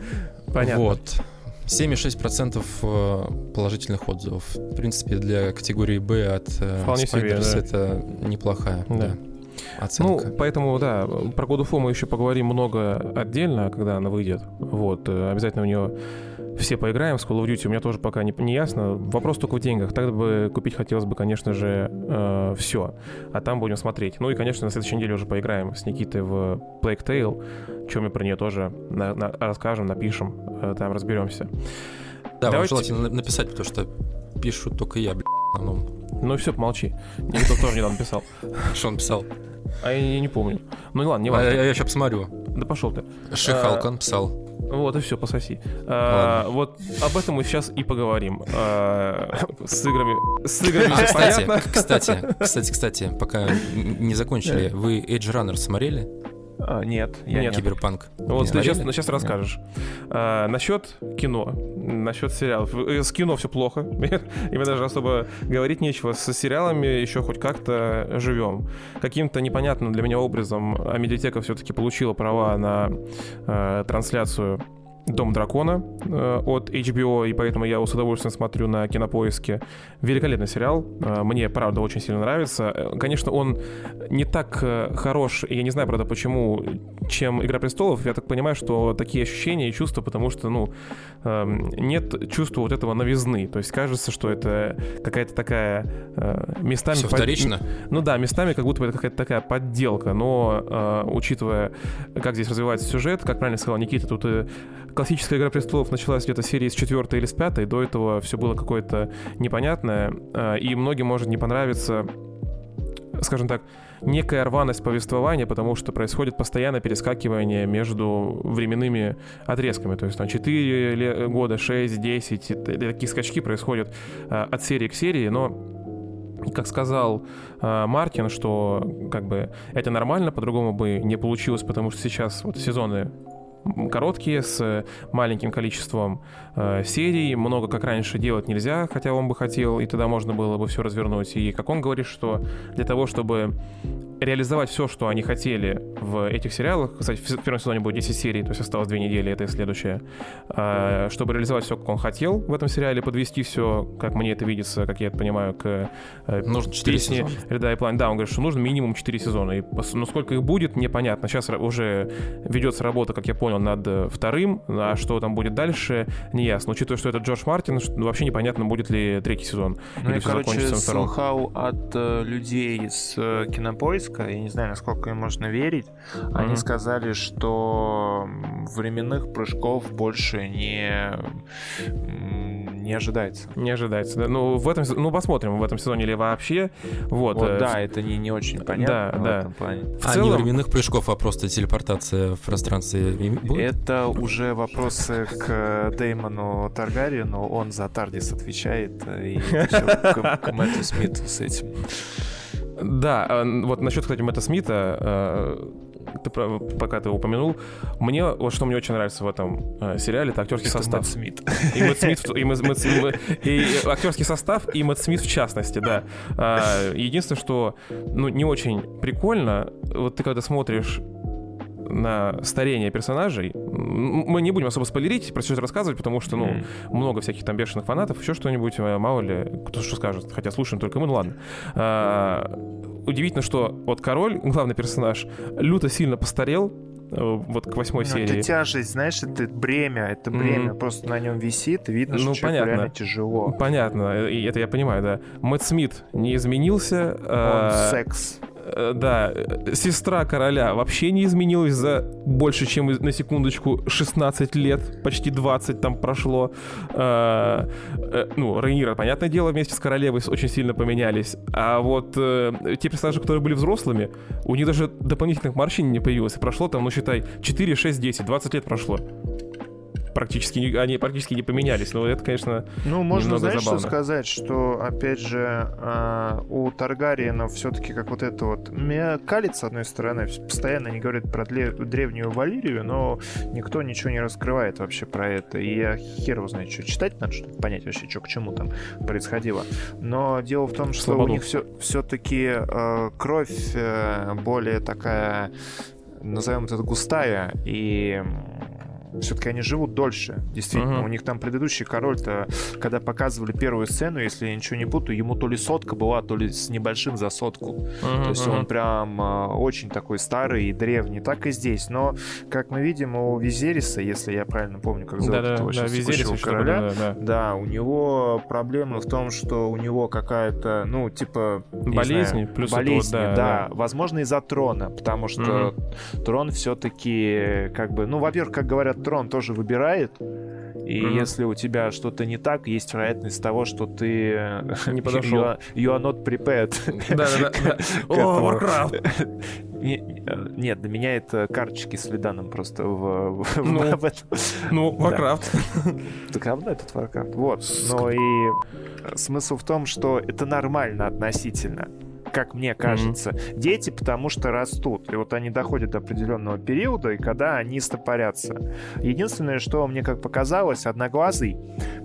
Понятно. Вот. 7,6% э, положительных отзывов. В принципе, для категории Б от э, Вполне себе, Spiders да. это неплохая Да. да, оценка. Ну, поэтому, да, про God of War мы еще поговорим много отдельно, когда она выйдет. Вот, э, обязательно в нее все поиграем. С Call of Duty у меня тоже пока не, не ясно. Вопрос только в деньгах. Тогда бы купить хотелось бы, конечно же, все. А там будем смотреть. Ну и, конечно, на следующей неделе уже поиграем с Никитой в Plague Tale. Чем мы про нее тоже на- на- расскажем, напишем, э, там разберемся. да, вам давайте- желательно на- написать, потому что пишут только я, блядь, в основном. Ну все, помолчи. Никто тоже недавно писал. *laughs* Что он писал? А я, я не помню. Ну ладно, не А важно. я, сейчас посмотрю. Да пошел ты. Шихалкан писал. Вот и все, пососи. А, вот об этом мы сейчас и поговорим. А, с играми. С играми А, кстати, понятно. кстати, кстати, кстати, пока не закончили, вы Edge Runner смотрели? А, нет, я Нет. нет. Киберпанк. Вот Не ты сейчас, сейчас расскажешь. А, насчет кино, насчет сериалов. Э, С кино все плохо. *laughs* И мне даже особо говорить нечего. С сериалами еще хоть как-то живем. Каким-то непонятным для меня образом Амедиатека все-таки получила права на э, трансляцию Дом дракона э, от HBO, и поэтому я с удовольствием смотрю на кинопоиске. Великолепный сериал. Э, мне, правда, очень сильно нравится. Э, Конечно, он не так хорош, и я не знаю, правда, почему, чем Игра престолов. Я так понимаю, что такие ощущения и чувства, потому что, ну, эм, нет чувства вот этого новизны. То есть кажется, что это какая-то такая местами... Все под- вторично. ну да, местами как будто бы это какая-то такая подделка, но учитывая, как здесь развивается сюжет, как правильно сказал Никита, тут классическая «Игра престолов» началась где-то серии с четвертой или с пятой, до этого все было какое-то непонятное, э, и многим может не понравиться скажем так, некая рваность повествования, потому что происходит постоянное перескакивание между временными отрезками. То есть там 4 ле- года, 6, 10, и т- такие скачки происходят э, от серии к серии, но как сказал э, Мартин, что как бы это нормально, по-другому бы не получилось, потому что сейчас вот сезоны короткие, с маленьким количеством э, серий, много как раньше делать нельзя, хотя он бы хотел, и тогда можно было бы все развернуть. И как он говорит, что для того, чтобы реализовать все, что они хотели в этих сериалах, кстати, в первом сезоне будет 10 серий, то есть осталось две недели, это и следующее, а, чтобы реализовать все, как он хотел в этом сериале, подвести все, как мне это видится, как я это понимаю, к э, Нужно 4 песни сезона. Ряда и план. Да, он говорит, что нужно минимум 4 сезона. И ну, сколько их будет, непонятно. Сейчас уже ведется работа, как я понял, над э, вторым, а что там будет дальше, не ясно. Учитывая, что это Джордж Мартин, ну, вообще непонятно, будет ли третий сезон. Ну Или и, всё короче, закончится на втором. от э, людей с э, кинопоиска, я не знаю, насколько им можно верить, они Мгм. сказали, что временных прыжков больше не, не ожидается. Не ожидается. Да? Ну, в этом, ну, посмотрим, в этом сезоне или вообще. Вот, Вот, э, да, это не, не очень понятно Да, в да. этом плане. в А, целом- не временных прыжков, а просто телепортация в пространстве будет? Это уже вопросы к Деймону Таргариену, он за Тардис отвечает, э, и к, к Мэтту Смиту с этим. Да, а, вот насчет, кстати, Мэтта Смита, э, ты, пока ты упомянул, мне вот что мне очень нравится в этом э, сериале, это актерский Это состав. Мэтт Смит. И Мэтт Смит, и, Мэтт- Мэтт- и Мэ- и актерский состав, и Мэтт Смит в частности, да. А, Единственное, что ну, не очень прикольно, вот ты когда смотришь на старение персонажей, мы не будем особо спойлерить, про сюжет рассказывать, потому что, ну, М. много всяких там бешеных фанатов, еще что-нибудь, э, мало ли, кто что скажет, хотя слушаем только мы, ну ладно. А, удивительно, что вот король, *laughs* главный персонаж, люто сильно постарел, э, вот к восьмой Ну, серии. Это тяжесть, знаешь, это бремя, это бремя Мгм. просто на нем висит, видно, Ну, что понятно. реально тяжело. Понятно, и это я понимаю, да. Мэтт Смит не изменился. Он э, секс. Э, Да, э, сестра короля вообще не изменилась за больше, чем на секундочку 16 лет, почти 20 там прошло. Э, Ну, Рейнира, понятное дело, вместе с королевой очень сильно поменялись. А вот те персонажи, которые были взрослыми, у них даже дополнительных морщин не появилось. Прошло там, ну считай, 4, 6, 10, 20 лет прошло. Практически, они практически не поменялись. Но это, конечно, Ну, можно, знаешь, забавно. что сказать, что, опять же, а, у Таргариена все-таки как вот это вот... Меня калит, с одной стороны, постоянно они говорят про древнюю Валерию, но никто ничего не раскрывает вообще про это. И я хер его знает, что читать надо, чтобы понять вообще, что к чему там происходило. Но дело в том, что Слободу. у них все, все-таки кровь э, более такая назовем это густая, и все-таки они живут дольше, действительно. Uh-huh. У них там предыдущий король-то, когда показывали первую сцену, если я ничего не путаю, ему то ли сотка была, то ли с небольшим за сотку. Uh-huh, то есть uh-huh. он прям э, очень такой старый и древний. Так и здесь. Но, как мы видим, у Визериса, если я правильно помню, как зовут да, этого да, сейчас короля, да, да. да, у него проблема в том, что у него какая-то, ну, типа... Болезни, плюс болезни, вот, да, да. Возможно, из-за трона, потому что uh-huh. трон все-таки, как бы, ну, во-первых, как говорят трон тоже выбирает. И mm-hmm. если у тебя что-то не так, есть вероятность того, что ты не *laughs* подошел. You, are, you are not prepared. *laughs* Да-да-да. *laughs* О, Warcraft! Нет, для меня это карточки с Лиданом просто в, ну. Ну, Warcraft. Так равно этот Warcraft. Вот. Но и смысл в том, что это нормально относительно как мне кажется. Mm-hmm. Дети потому что растут. И вот они доходят до определенного периода, и когда они стопорятся. Единственное, что мне как показалось, одноглазый,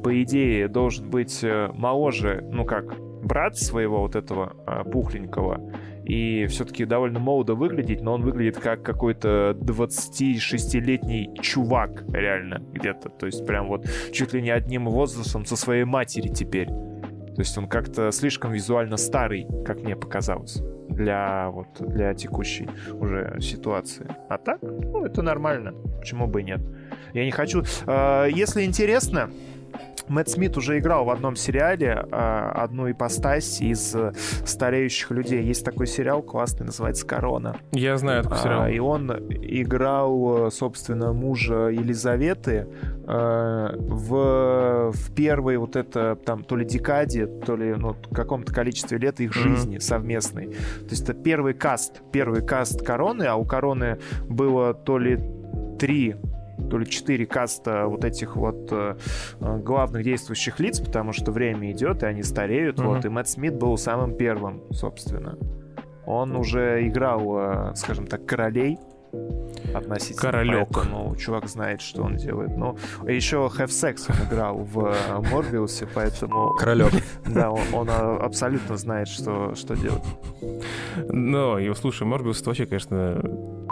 по идее, должен быть э, моложе, ну как, брат своего вот этого а, пухленького, и все-таки довольно молодо выглядеть, но он выглядит как какой-то 26-летний чувак реально где-то. То есть прям вот чуть ли не одним возрастом со своей матери теперь. То есть он как-то слишком визуально старый, как мне показалось, для, вот, для текущей уже ситуации. А так, ну, это нормально. Почему бы и нет? Я не хочу... Э, если интересно, Мэтт Смит уже играл в одном сериале э, одну ипостась из э, стареющих людей. Есть такой сериал классный, называется «Корона». Я знаю этот сериал. А, и он играл, собственно, мужа Елизаветы э, в, в первой вот это там то ли декаде, то ли ну, каком-то количестве лет их жизни mm-hmm. совместной. То есть это первый каст, первый каст «Короны», а у «Короны» было то ли три то ли четыре каста вот этих вот э, главных действующих лиц, потому что время идет, и они стареют. Mm-hmm. Вот, и Мэтт Смит был самым первым, собственно. Он уже играл, э, скажем так, королей относительно. Королек. Поэтому чувак знает, что он делает. Ну, еще Have Sex он играл в э, Морбиусе, поэтому... Королек. *laughs* Да, он, он абсолютно знает, что, что делать. Ну, и слушай, Морбиус это вообще, конечно, Э,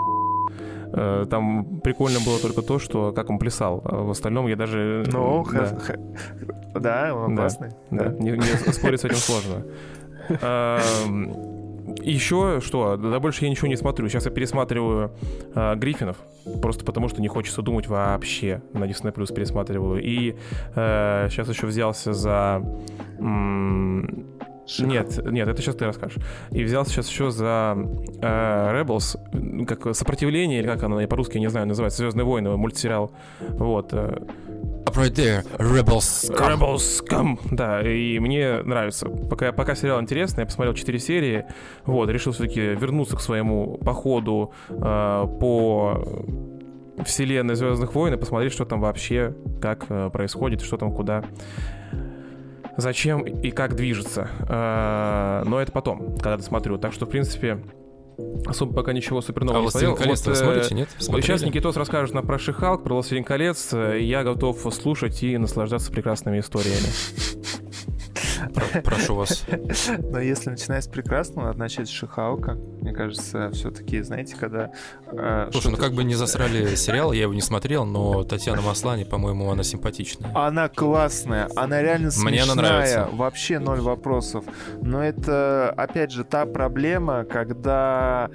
там прикольно было только то, что как он плясал. А в остальном я даже... Ну, да, да он классный. Да, да. Не, не спорить с этим сложно. Еще что? Да больше я ничего не смотрю. Сейчас я пересматриваю э, Гриффинов, просто потому что не хочется думать вообще. На Disney Plus пересматриваю. И э, сейчас еще взялся за... М- нет, нет, это сейчас ты расскажешь. И взял сейчас еще за э, Rebels, как сопротивление, или как оно по-русски, не знаю, называется, Звездные войны, мультсериал. Вот. Э. Up right there, Rebels Scum. Rebels Scum, да, и мне нравится. Пока, пока сериал интересный, я посмотрел 4 серии, вот, решил все-таки вернуться к своему походу э, по вселенной Звездных войн и посмотреть, что там вообще, как э, происходит, что там куда зачем и как движется. А, но это потом, когда досмотрю. Так что, в принципе, особо пока ничего супер нового а не смотрел. колец вот, смотрите, нет? Смотрели? Сейчас Никитос расскажет нам про Шихалк, про Властелин колец. Я готов слушать и наслаждаться прекрасными историями. Прошу вас. *laughs* Но если начинать с прекрасного, надо начать с Шихаука. Мне кажется, все-таки, знаете, когда... Э, Слушай, ну как бы не *laughs* засрали сериал, я его не смотрел, но Татьяна Маслани, по-моему, она симпатичная. Она классная, она реально смешная. Мне она нравится. Вообще ноль вопросов. Но это, опять же, та проблема, когда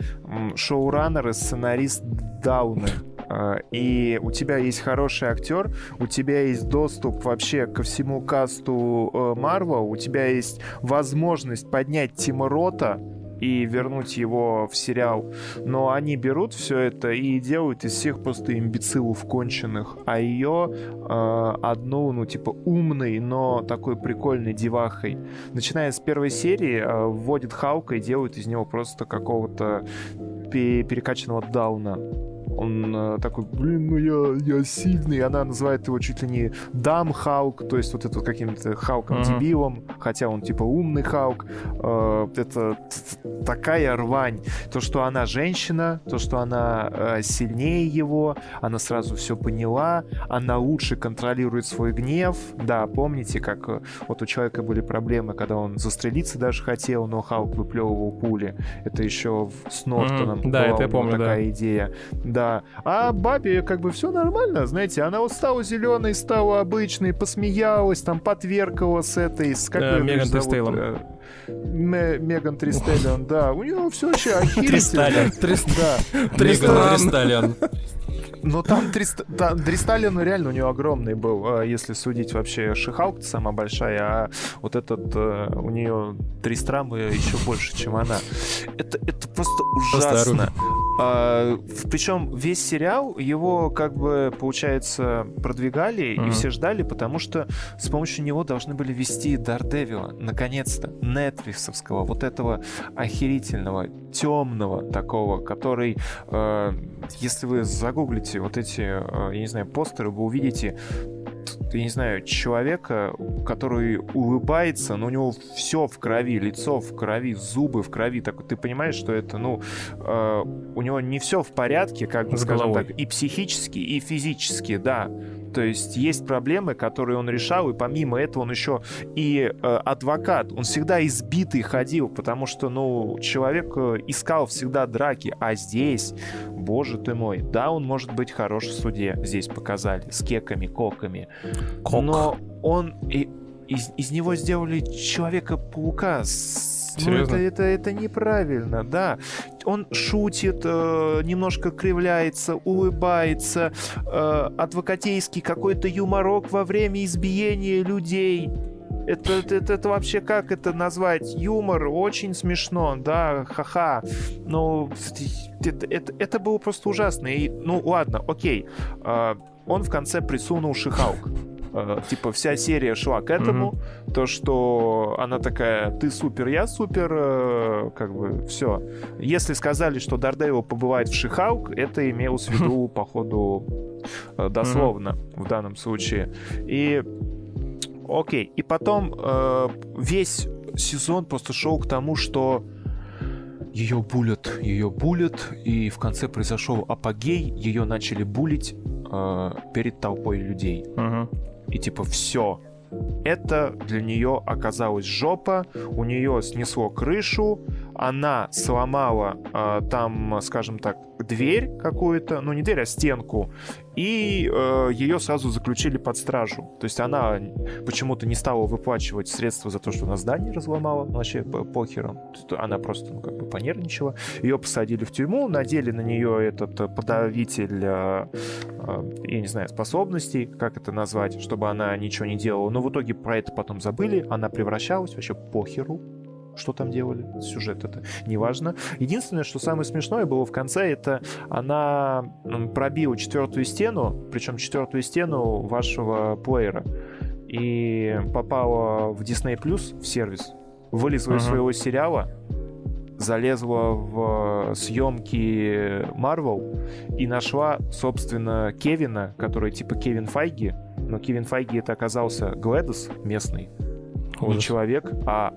шоураннер и сценарист дауны. А, и у тебя есть хороший актер, у тебя есть доступ вообще ко всему касту Марвел, у тебя есть возможность поднять Тима Рота, и вернуть его в сериал. Но они берут все это и делают из всех просто имбецилов конченых, а ее э, одну, ну, типа, умной, но такой прикольной девахой. Начиная с первой серии, э, вводит Хаука и делают из него просто какого-то перекачанного дауна он э, такой, блин, ну я, я сильный, она называет его чуть ли не Дам Хаук, то есть вот это каким-то Хауком-дебилом, uh-huh. хотя он типа умный Хаук. Э, это такая рвань. То, что она женщина, то, что она э, сильнее его, она сразу все поняла, она лучше контролирует свой гнев. Да, помните, как вот у человека были проблемы, когда он застрелиться даже хотел, но Хаук выплевывал пули. Это еще с Нортоном mm-hmm. да, это я помню, такая да. идея. Да. А бабе как бы все нормально, знаете, она вот стала зеленой, стала обычной, посмеялась, там подверкала с этой, с как uh, Меган Тристейлом. Меган Тристеллион, да. У него все вообще охерительно. Тристалион. Но там, Дристалин ну, реально у него огромный был, а, если судить вообще Шихалк самая большая, а вот этот э, у нее Тристрамы еще больше, чем она. Это, это просто ужасно. А, причем весь сериал его как бы получается продвигали mm-hmm. и все ждали, потому что с помощью него должны были вести Дардевила, наконец-то, Нетфликсовского, вот этого охерительного, темного такого, который, э, если вы загуглите вот эти, э, я не знаю, постеры, вы увидите я не знаю, человека, который улыбается, но у него все в крови, лицо в крови, зубы в крови. Так ты понимаешь, что это, ну, э, у него не все в порядке, как бы, скажем головой. так, и психически, и физически, да. То есть есть проблемы, которые он решал, и помимо этого он еще и э, адвокат. Он всегда избитый ходил, потому что, ну, человек э, искал всегда драки, а здесь, боже ты мой, да, он может быть хорош в суде, здесь показали, с кеками, коками. Кок. Но он и из, из него сделали Человека-паука ну, это, это, это неправильно, да. Он шутит, э, немножко кривляется, улыбается, э, адвокатейский какой-то юморок во время избиения людей. Это, это, это, это вообще как это назвать? Юмор очень смешно, да, ха-ха. Но это, это, это было просто ужасно. И, ну ладно, окей. Э, он в конце присунул Шихаук. Э, типа вся серия шла к этому, mm-hmm. то что она такая, ты супер, я супер, э, как бы все. Если сказали, что Дардевил побывает в Шихаук, это имелось в виду, *laughs* походу, э, дословно mm-hmm. в данном случае. И окей, и потом э, весь сезон просто шел к тому, что ее булят, ее булят, и в конце произошел апогей, ее начали булить э, перед толпой людей. Uh-huh и типа все. Это для нее оказалась жопа, у нее снесло крышу, она сломала э, там, скажем так, дверь какую-то, ну не дверь, а стенку, и э, ее сразу заключили под стражу. То есть она почему-то не стала выплачивать средства за то, что она здание разломала, ну, вообще похером. Она просто ну, как бы понервничала. Ее посадили в тюрьму, надели на нее этот э, подавитель, э, э, я не знаю, способностей, как это назвать, чтобы она ничего не делала. Но в итоге про это потом забыли, она превращалась вообще похеру что там делали, сюжет это неважно. Единственное, что самое смешное было в конце, это она пробила четвертую стену, причем четвертую стену вашего плеера, и попала в Disney Plus в сервис, вылезла uh-huh. из своего сериала, залезла в съемки Marvel и нашла, собственно, Кевина, который типа Кевин Файги, но Кевин Файги это оказался Глэдос местный, Ужас. не человек, а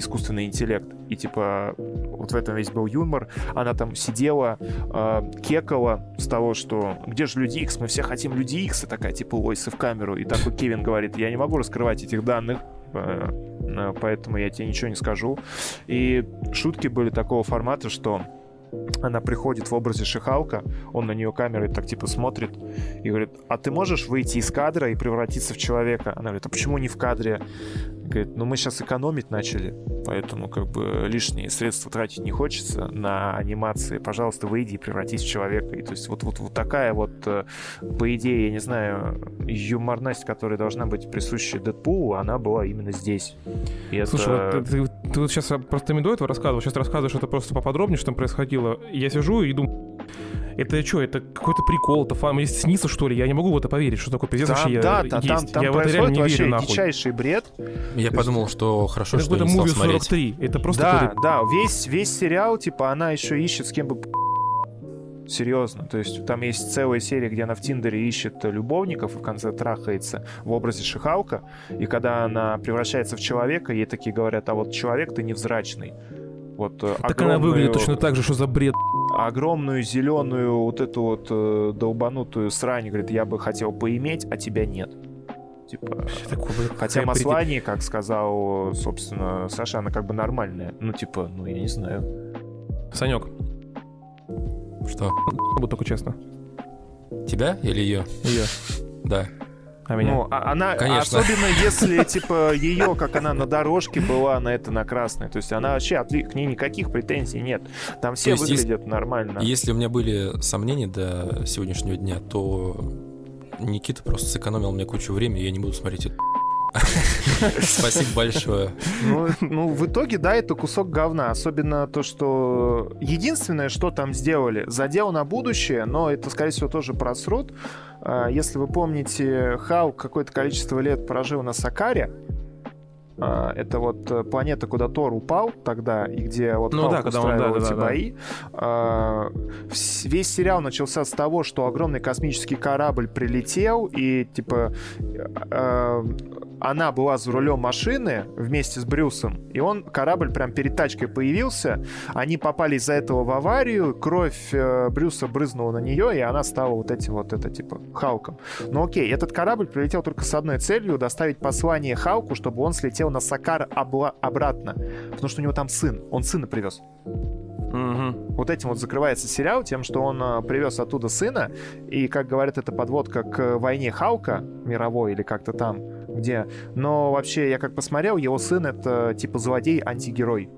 искусственный интеллект. И типа вот в этом весь был юмор. Она там сидела, э, кекала с того, что где же Люди Икс, мы все хотим Люди Икс, и такая типа лойсы в камеру. И такой Кевин говорит, я не могу раскрывать этих данных, э, э, поэтому я тебе ничего не скажу. И шутки были такого формата, что она приходит в образе Шихалка, он на нее камерой так типа смотрит и говорит, а ты можешь выйти из кадра и превратиться в человека? Она говорит, а почему не в кадре? Говорит, ну мы сейчас экономить начали, поэтому как бы лишние средства тратить не хочется на анимации. Пожалуйста, выйди и превратись в человека. И то есть вот, вот, вот такая вот, э, по идее, я не знаю, юморность, которая должна быть присуща Дэдпулу, она была именно здесь. И Слушай, это... вот ты, ты, ты вот сейчас просто до этого рассказывал, сейчас рассказываешь это просто поподробнее, что там происходило. Я сижу и думаю, это что, это какой-то прикол, это фан, есть снится, что ли? Я не могу в это поверить, что такое пиздец вообще да, да, Там, там я в это реально не верю, нахуй. дичайший бред. Я подумал, что хорошо, это что не стал 43. Это просто Да, да, весь, весь сериал, типа, она еще ищет с кем бы Серьезно. То есть там есть целая серия, где она в Тиндере ищет любовников и в конце трахается в образе Шихалка. И когда она превращается в человека, ей такие говорят, а вот человек ты невзрачный. Вот, э, так огромную, она выглядит точно так же, что за бред. Огромную зеленую вот эту вот э, долбанутую срань, говорит, я бы хотел поиметь, а тебя нет. Типа, Такого, хотя Маслани, как сказал, собственно, Саша, она как бы нормальная. Ну, типа, ну, я не знаю. Санек, что? Буду только честно. Тебя или ее? Ее. Да. А меня? Ну, а она, Конечно. особенно если, типа, ее, как она на дорожке была, на это на красной. То есть она вообще, к ней никаких претензий нет. Там все есть, выглядят если, нормально. Если у меня были сомнения до сегодняшнего дня, то Никита просто сэкономил мне кучу времени, и я не буду смотреть это *laughs* Спасибо большое. Ну, ну, в итоге, да, это кусок говна. Особенно то, что единственное, что там сделали, задел на будущее, но это, скорее всего, тоже просрут. А, если вы помните, Хау какое-то количество лет прожил на Сакаре, а, это вот э, планета, куда Тор упал тогда, и где вот ну, да, когда он, да, эти да, бои. Да. Весь сериал начался с того, что огромный космический корабль прилетел, и типа а, она была за рулем машины вместе с Брюсом, и он, корабль прям перед тачкой появился, они попали из-за этого в аварию, кровь э, Брюса брызнула на нее, и она стала вот этим вот, это типа, Халком. Ну окей, этот корабль прилетел только с одной целью, доставить послание Халку, чтобы он слетел на Сакар обла- обратно, потому что у него там сын, он сына привез. Угу. Вот этим вот закрывается сериал, тем, что он э, привез оттуда сына, и, как говорят, это подводка к войне Хаука мировой или как-то там, где... Но вообще, я как посмотрел, его сын — это типа злодей-антигерой.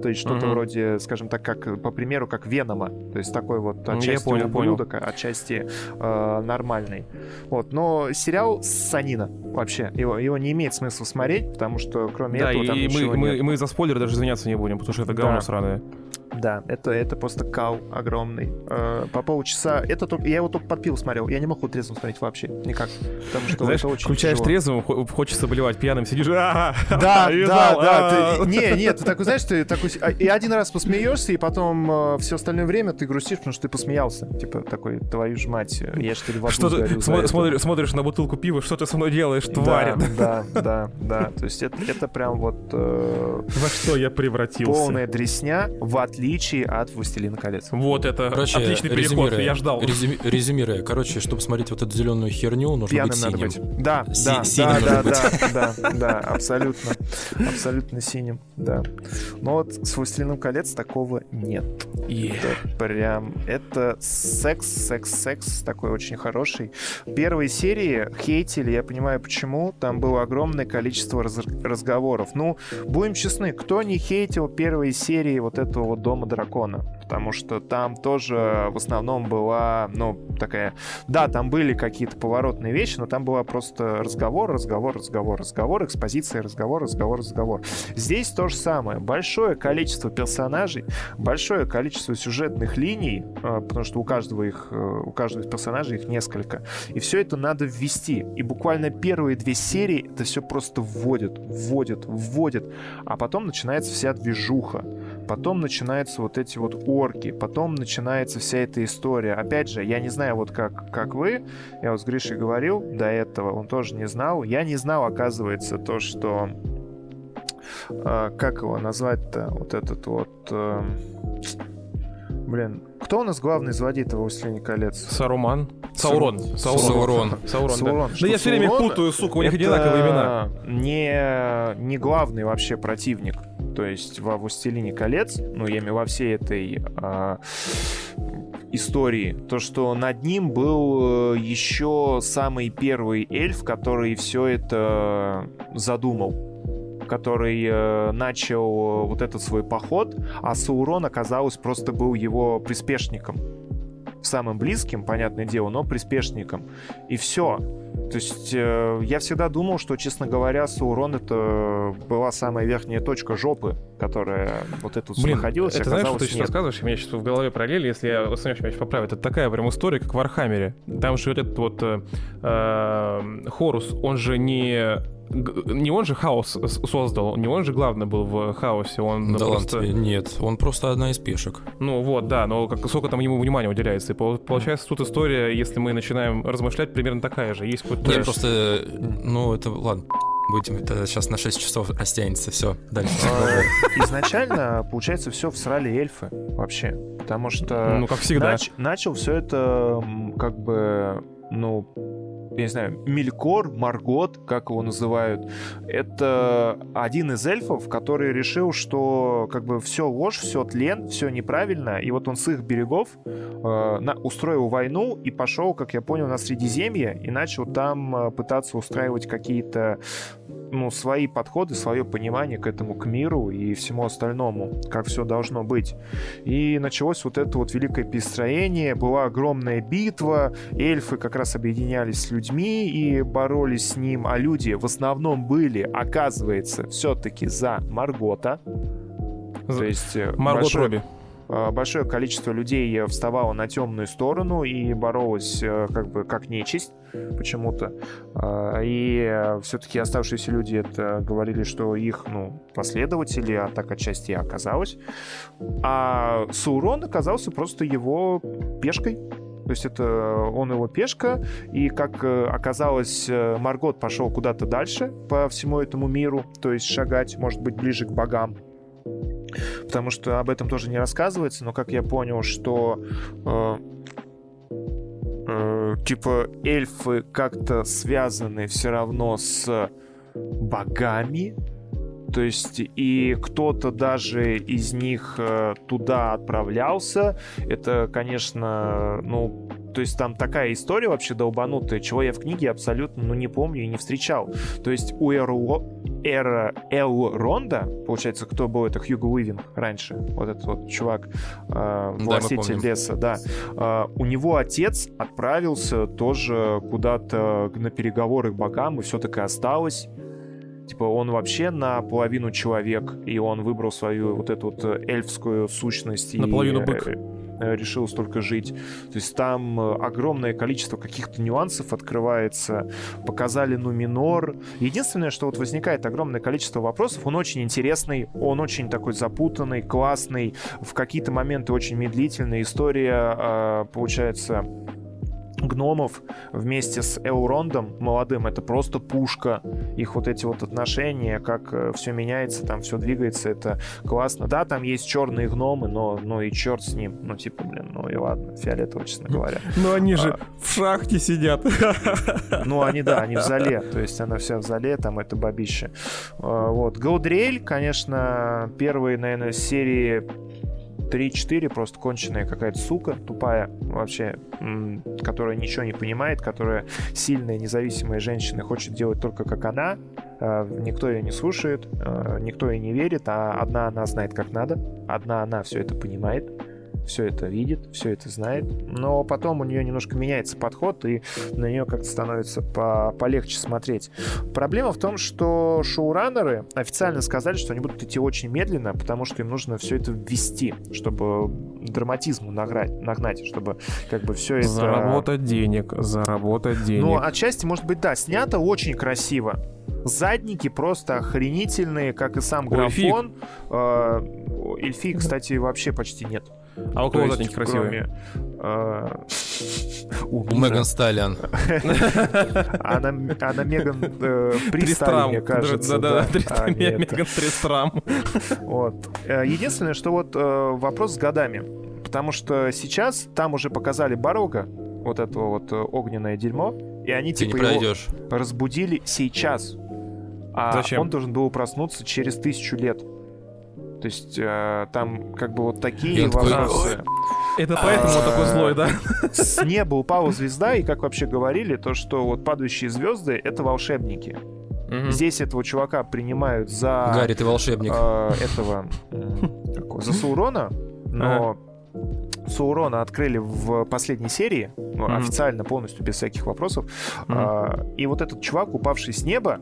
То есть что-то угу. вроде, скажем так, как по примеру, как Венома. То есть такой вот отчасти Я понял, ублюдок, понял. отчасти э, нормальный. Вот. Но сериал Санина вообще. Его, его не имеет смысла смотреть, потому что кроме да, этого там и мы, мы, мы за спойлеры даже извиняться не будем, потому что это говно да. сраное. Да, это, это просто кал огромный. Э, по полчаса. Это только, я его только под пиво смотрел. Я не могу трезвым смотреть вообще. Никак. Потому что Знаешь, это очень включаешь тяжело. трезвым, хочется болевать пьяным, сидишь. Да, да, да. Не, нет, ты такой, знаешь, ты такой... А, и один раз посмеешься, и потом э, все остальное время ты грустишь, потому что ты посмеялся. Типа такой, твою ж мать, я что ли в Что ты смотришь на бутылку пива, что ты со мной делаешь, тварь? Да, да, да. То есть это прям вот... Э, Во что я превратился? Полная дресня, в отличие отличие от «Властелина колец». Вот это Короче, отличный переход, я ждал. Резюми, резюмируя, короче, чтобы смотреть вот эту зеленую херню, нужно Пьяным быть синим. Надо быть. Да, Си- да, синим да, да, да, да, да, абсолютно, абсолютно синим, да. Но вот с «Властелином колец» такого нет. Yeah. Это прям, это секс, секс, секс такой очень хороший. Первые серии хейтили, я понимаю почему, там было огромное количество раз разговоров. Ну, будем честны, кто не хейтил первые серии вот этого вот Дома дракона, потому что там тоже в основном была, ну, такая... Да, там были какие-то поворотные вещи, но там была просто разговор, разговор, разговор, разговор, экспозиция, разговор, разговор, разговор. Здесь то же самое. Большое количество персонажей, большое количество сюжетных линий, а, потому что у каждого их, э, у каждого из персонажей их несколько. И все это надо ввести. И буквально первые две серии это все просто вводит, вводит, вводит. А потом начинается вся движуха. Потом начинаются вот эти вот орки, потом начинается вся эта история. Опять же, я не знаю, вот как, как вы, я вот с Гришей говорил до этого, он тоже не знал. Я не знал, оказывается, то, что... Э, как его назвать-то? Вот этот вот... Э, блин, кто у нас главный злодей этого «Властелине колец»? Саруман. Саурон. Саурон. Саурон. Саурон, Саурон. Да, да я все время путаю, сука, у них одинаковые имена. Не, не главный вообще противник то есть во «Властелине колец», ну, я имею во всей этой а, истории, то, что над ним был э, еще самый первый эльф, который все это задумал который э, начал вот этот свой поход, а Саурон, оказалось, просто был его приспешником. Самым близким, понятное дело, но приспешником. И все То есть э, я всегда думал, что, честно говоря, Саурон это была самая верхняя точка жопы, которая вот эту Блин, находилась. Это знаешь, что ты сейчас рассказываешь? У меня сейчас в голове параллели, если я остановишь меня поправить. Это такая прям история, как в Архамере. Там же вот этот вот э, э, Хорус, он же не не он же хаос создал, не он же главный был в хаосе, он да просто... ладно, нет, он просто одна из пешек. Ну вот, да, но как, сколько там ему внимания уделяется. И получается, тут история, если мы начинаем размышлять, примерно такая же. Есть какой-то... Нет, просто, ну это, ладно, будем, это сейчас на 6 часов растянется, все, дальше. А, изначально, получается, все всрали эльфы вообще, потому что... Ну, как всегда. Начал все это как бы, ну, я не знаю, Мелькор, Маргот, как его называют, это один из эльфов, который решил, что как бы все ложь, все тлен, все неправильно, и вот он с их берегов э, на, устроил войну и пошел, как я понял, на Средиземье и начал там э, пытаться устраивать какие-то ну, свои подходы, свое понимание к этому, к миру и всему остальному, как все должно быть. И началось вот это вот великое перестроение, была огромная битва, эльфы как раз объединялись с людьми и боролись с ним, а люди в основном были, оказывается, все-таки за Маргота. То есть э, Маргот большой... Робби. Э, большое количество людей вставало на темную сторону и боролось э, как бы как нечисть почему-то. И все-таки оставшиеся люди это говорили, что их ну, последователи, а так отчасти и оказалось. А Саурон оказался просто его пешкой. То есть это он его пешка, и как оказалось, Маргот пошел куда-то дальше по всему этому миру, то есть шагать, может быть, ближе к богам. Потому что об этом тоже не рассказывается, но как я понял, что э, э, типа эльфы как-то связаны все равно с богами, то есть и кто-то даже из них э, туда отправлялся. Это, конечно, ну, то есть там такая история вообще долбанутая, чего я в книге абсолютно ну, не помню и не встречал. То есть у Эруо... Эра Элронда, получается, кто был это Хьюго Уивинг раньше, вот этот вот чувак, э, властитель да, леса, да. Э, у него отец отправился тоже куда-то на переговоры к богам, и все таки осталось. Типа он вообще наполовину человек, и он выбрал свою вот эту вот эльфскую сущность. Наполовину и, бык. Э, решил столько жить. То есть там э, огромное количество каких-то нюансов открывается. Показали Нуминор. Единственное, что вот возникает огромное количество вопросов, он очень интересный, он очень такой запутанный, классный, в какие-то моменты очень медлительный. История, э, получается, гномов вместе с Элрондом молодым, это просто пушка. Их вот эти вот отношения, как э, все меняется, там все двигается, это классно. Да, там есть черные гномы, но, но и черт с ним. Ну, типа, блин, ну и ладно, фиолетово, честно говоря. Ну, они же а, в шахте сидят. *laughs* Ну, они, да, они в зале. То есть она вся в зале, там это бабище. А, вот. Гаудриэль, конечно, первые, наверное, серии 3-4 просто конченая какая-то сука тупая вообще, которая ничего не понимает, которая сильная, независимая женщина, хочет делать только как она, а, никто ее не слушает, а, никто ей не верит, а одна она знает как надо, одна она все это понимает, все это видит, все это знает, но потом у нее немножко меняется подход, и на нее как-то становится по полегче смотреть. Проблема в том, что шоураннеры официально сказали, что они будут идти очень медленно, потому что им нужно все это ввести, чтобы драматизму нагнать, нагнать чтобы как бы все это... Заработать денег, заработать денег. Ну, отчасти, может быть, да, снято очень красиво, Задники просто охренительные, как и сам графон. Эльфи, кстати, вообще почти нет. А у кого задники красивые? Э, у Меган Сталиан. Она Меган э, Пристрам, мне кажется. Да-да, а, Меган Пристрам. Вот. Единственное, что вот вопрос с годами. Потому что сейчас там уже показали Барога, вот этого вот огненное дерьмо, и они типа его разбудили сейчас. А Зачем? он должен был проснуться через тысячу лет. То есть э, там как бы вот такие вопросы. Такой, Это поэтому он такой злой, да? С неба упала звезда, и как вообще говорили, то, что вот падающие звезды — это волшебники. Здесь этого чувака принимают за... Гарри, ты волшебник. Э, этого... за Саурона, но Саурона открыли в последней серии, ну, mm-hmm. официально полностью, без всяких вопросов. Mm-hmm. А, и вот этот чувак, упавший с неба,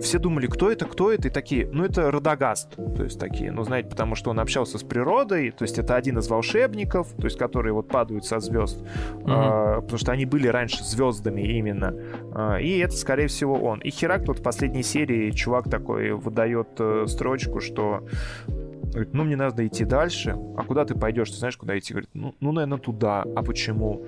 все думали, кто это, кто это, и такие, ну это Радагаст, то есть такие, ну знаете, потому что он общался с природой, то есть это один из волшебников, то есть которые вот падают со звезд, mm-hmm. а, потому что они были раньше звездами именно, а, и это скорее всего он. И Херакл вот в последней серии чувак такой выдает э, строчку, что Говорит, ну, мне надо идти дальше. А куда ты пойдешь? Ты знаешь, куда идти? Говорит, ну, ну наверное, туда. А почему?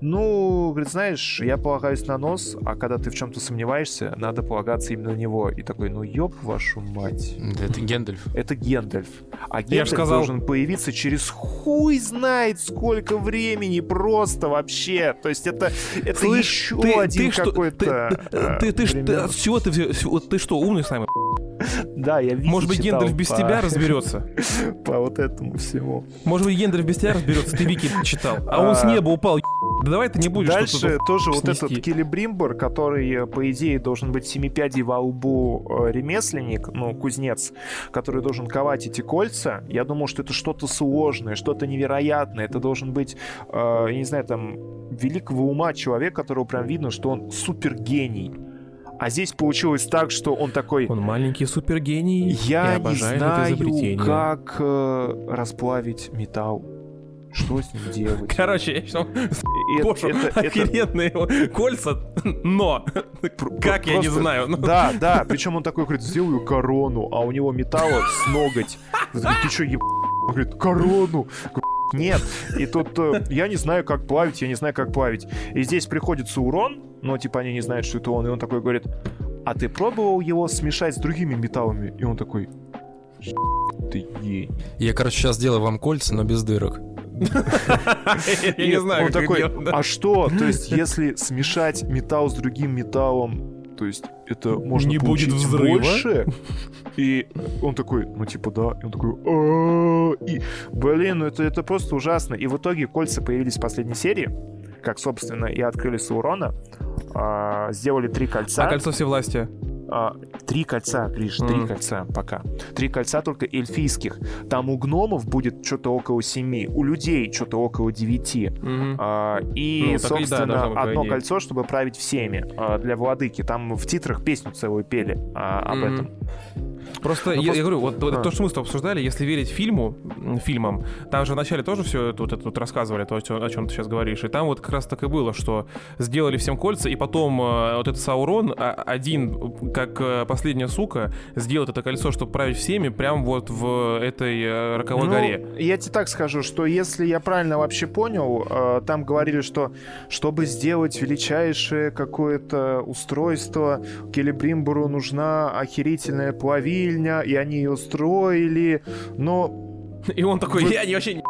Ну, говорит, знаешь, я полагаюсь на нос, а когда ты в чем-то сомневаешься, надо полагаться именно на него. И такой, ну ёб вашу мать. Это Гендальф. Это Гендальф. А Гендальф сказал... должен появиться через хуй знает сколько времени просто вообще. То есть это, это Слышь, еще ты, один какой-то... Ты, ты, ты, ты, ты, от всего ты, ты что, умный с нами? Да, я видел. Может быть, Гендальф без тебя разберется? *laughs* По вот этому всему. Может быть, Гендальф без тебя разберется, ты Вики читал. А он с а. неба упал, да давай ты не будешь Дальше тоже вот этот Келебримбор, который, э, по идее, должен быть семипядей во лбу э, ремесленник, ну, кузнец, который должен ковать эти кольца. Я думал, что это что-то сложное, что-то невероятное. Это должен быть, э, я не знаю, там, великого ума человек, которого прям видно, что он супергений. А здесь получилось так, что он такой... Он маленький супергений Я не знаю, как э, расплавить металл. Что с ним делать? Короче, я сейчас Гошу это, охеренные это... кольца, но как я не знаю. Да, да, причем он такой говорит, сделаю корону, а у него металла с ноготь. Ты что, еб... Он говорит, корону. Нет. И тут э, я не знаю, как плавить, я не знаю, как плавить. И здесь приходит Саурон, но типа они не знают, что это он, и он такой говорит, а ты пробовал его смешать с другими металлами? И он такой, ты гений. Я, короче, сейчас делаю вам кольца, но без дырок. Я не знаю, Он такой, а что? То есть, если смешать металл с другим металлом, то есть это можно не будет взрыва. больше. И он такой, ну типа да, и он такой, и блин, ну это это просто ужасно. И в итоге кольца появились в последней серии, как собственно и открыли Саурона, а, сделали три кольца. А кольцо власти а, три кольца, Гриш, mm. три кольца пока. Три кольца только эльфийских. Там у гномов будет что-то около семи, у людей что-то около девяти. Mm-hmm. А, и, ну, собственно, да, одно кольцо, чтобы править всеми а, для владыки. Там в титрах песню целую пели а, об mm-hmm. этом. Просто, ну, я, просто... я говорю, вот а. то, что мы с тобой обсуждали, если верить фильму, фильмам, там же вначале тоже все это, вот это вот рассказывали, то, о чем ты сейчас говоришь, и там вот как раз так и было, что сделали всем кольца, и потом э, вот этот Саурон а, один, как э, последняя сука, сделает это кольцо, чтобы править всеми, прям вот в этой э, роковой ну, горе. Я тебе так скажу, что если я правильно вообще понял, там говорили, что чтобы сделать величайшее какое-то устройство, Келебримбору нужна охерительная плавильня, сильня, и они ее строили, но... *laughs* И он такой, я не вообще не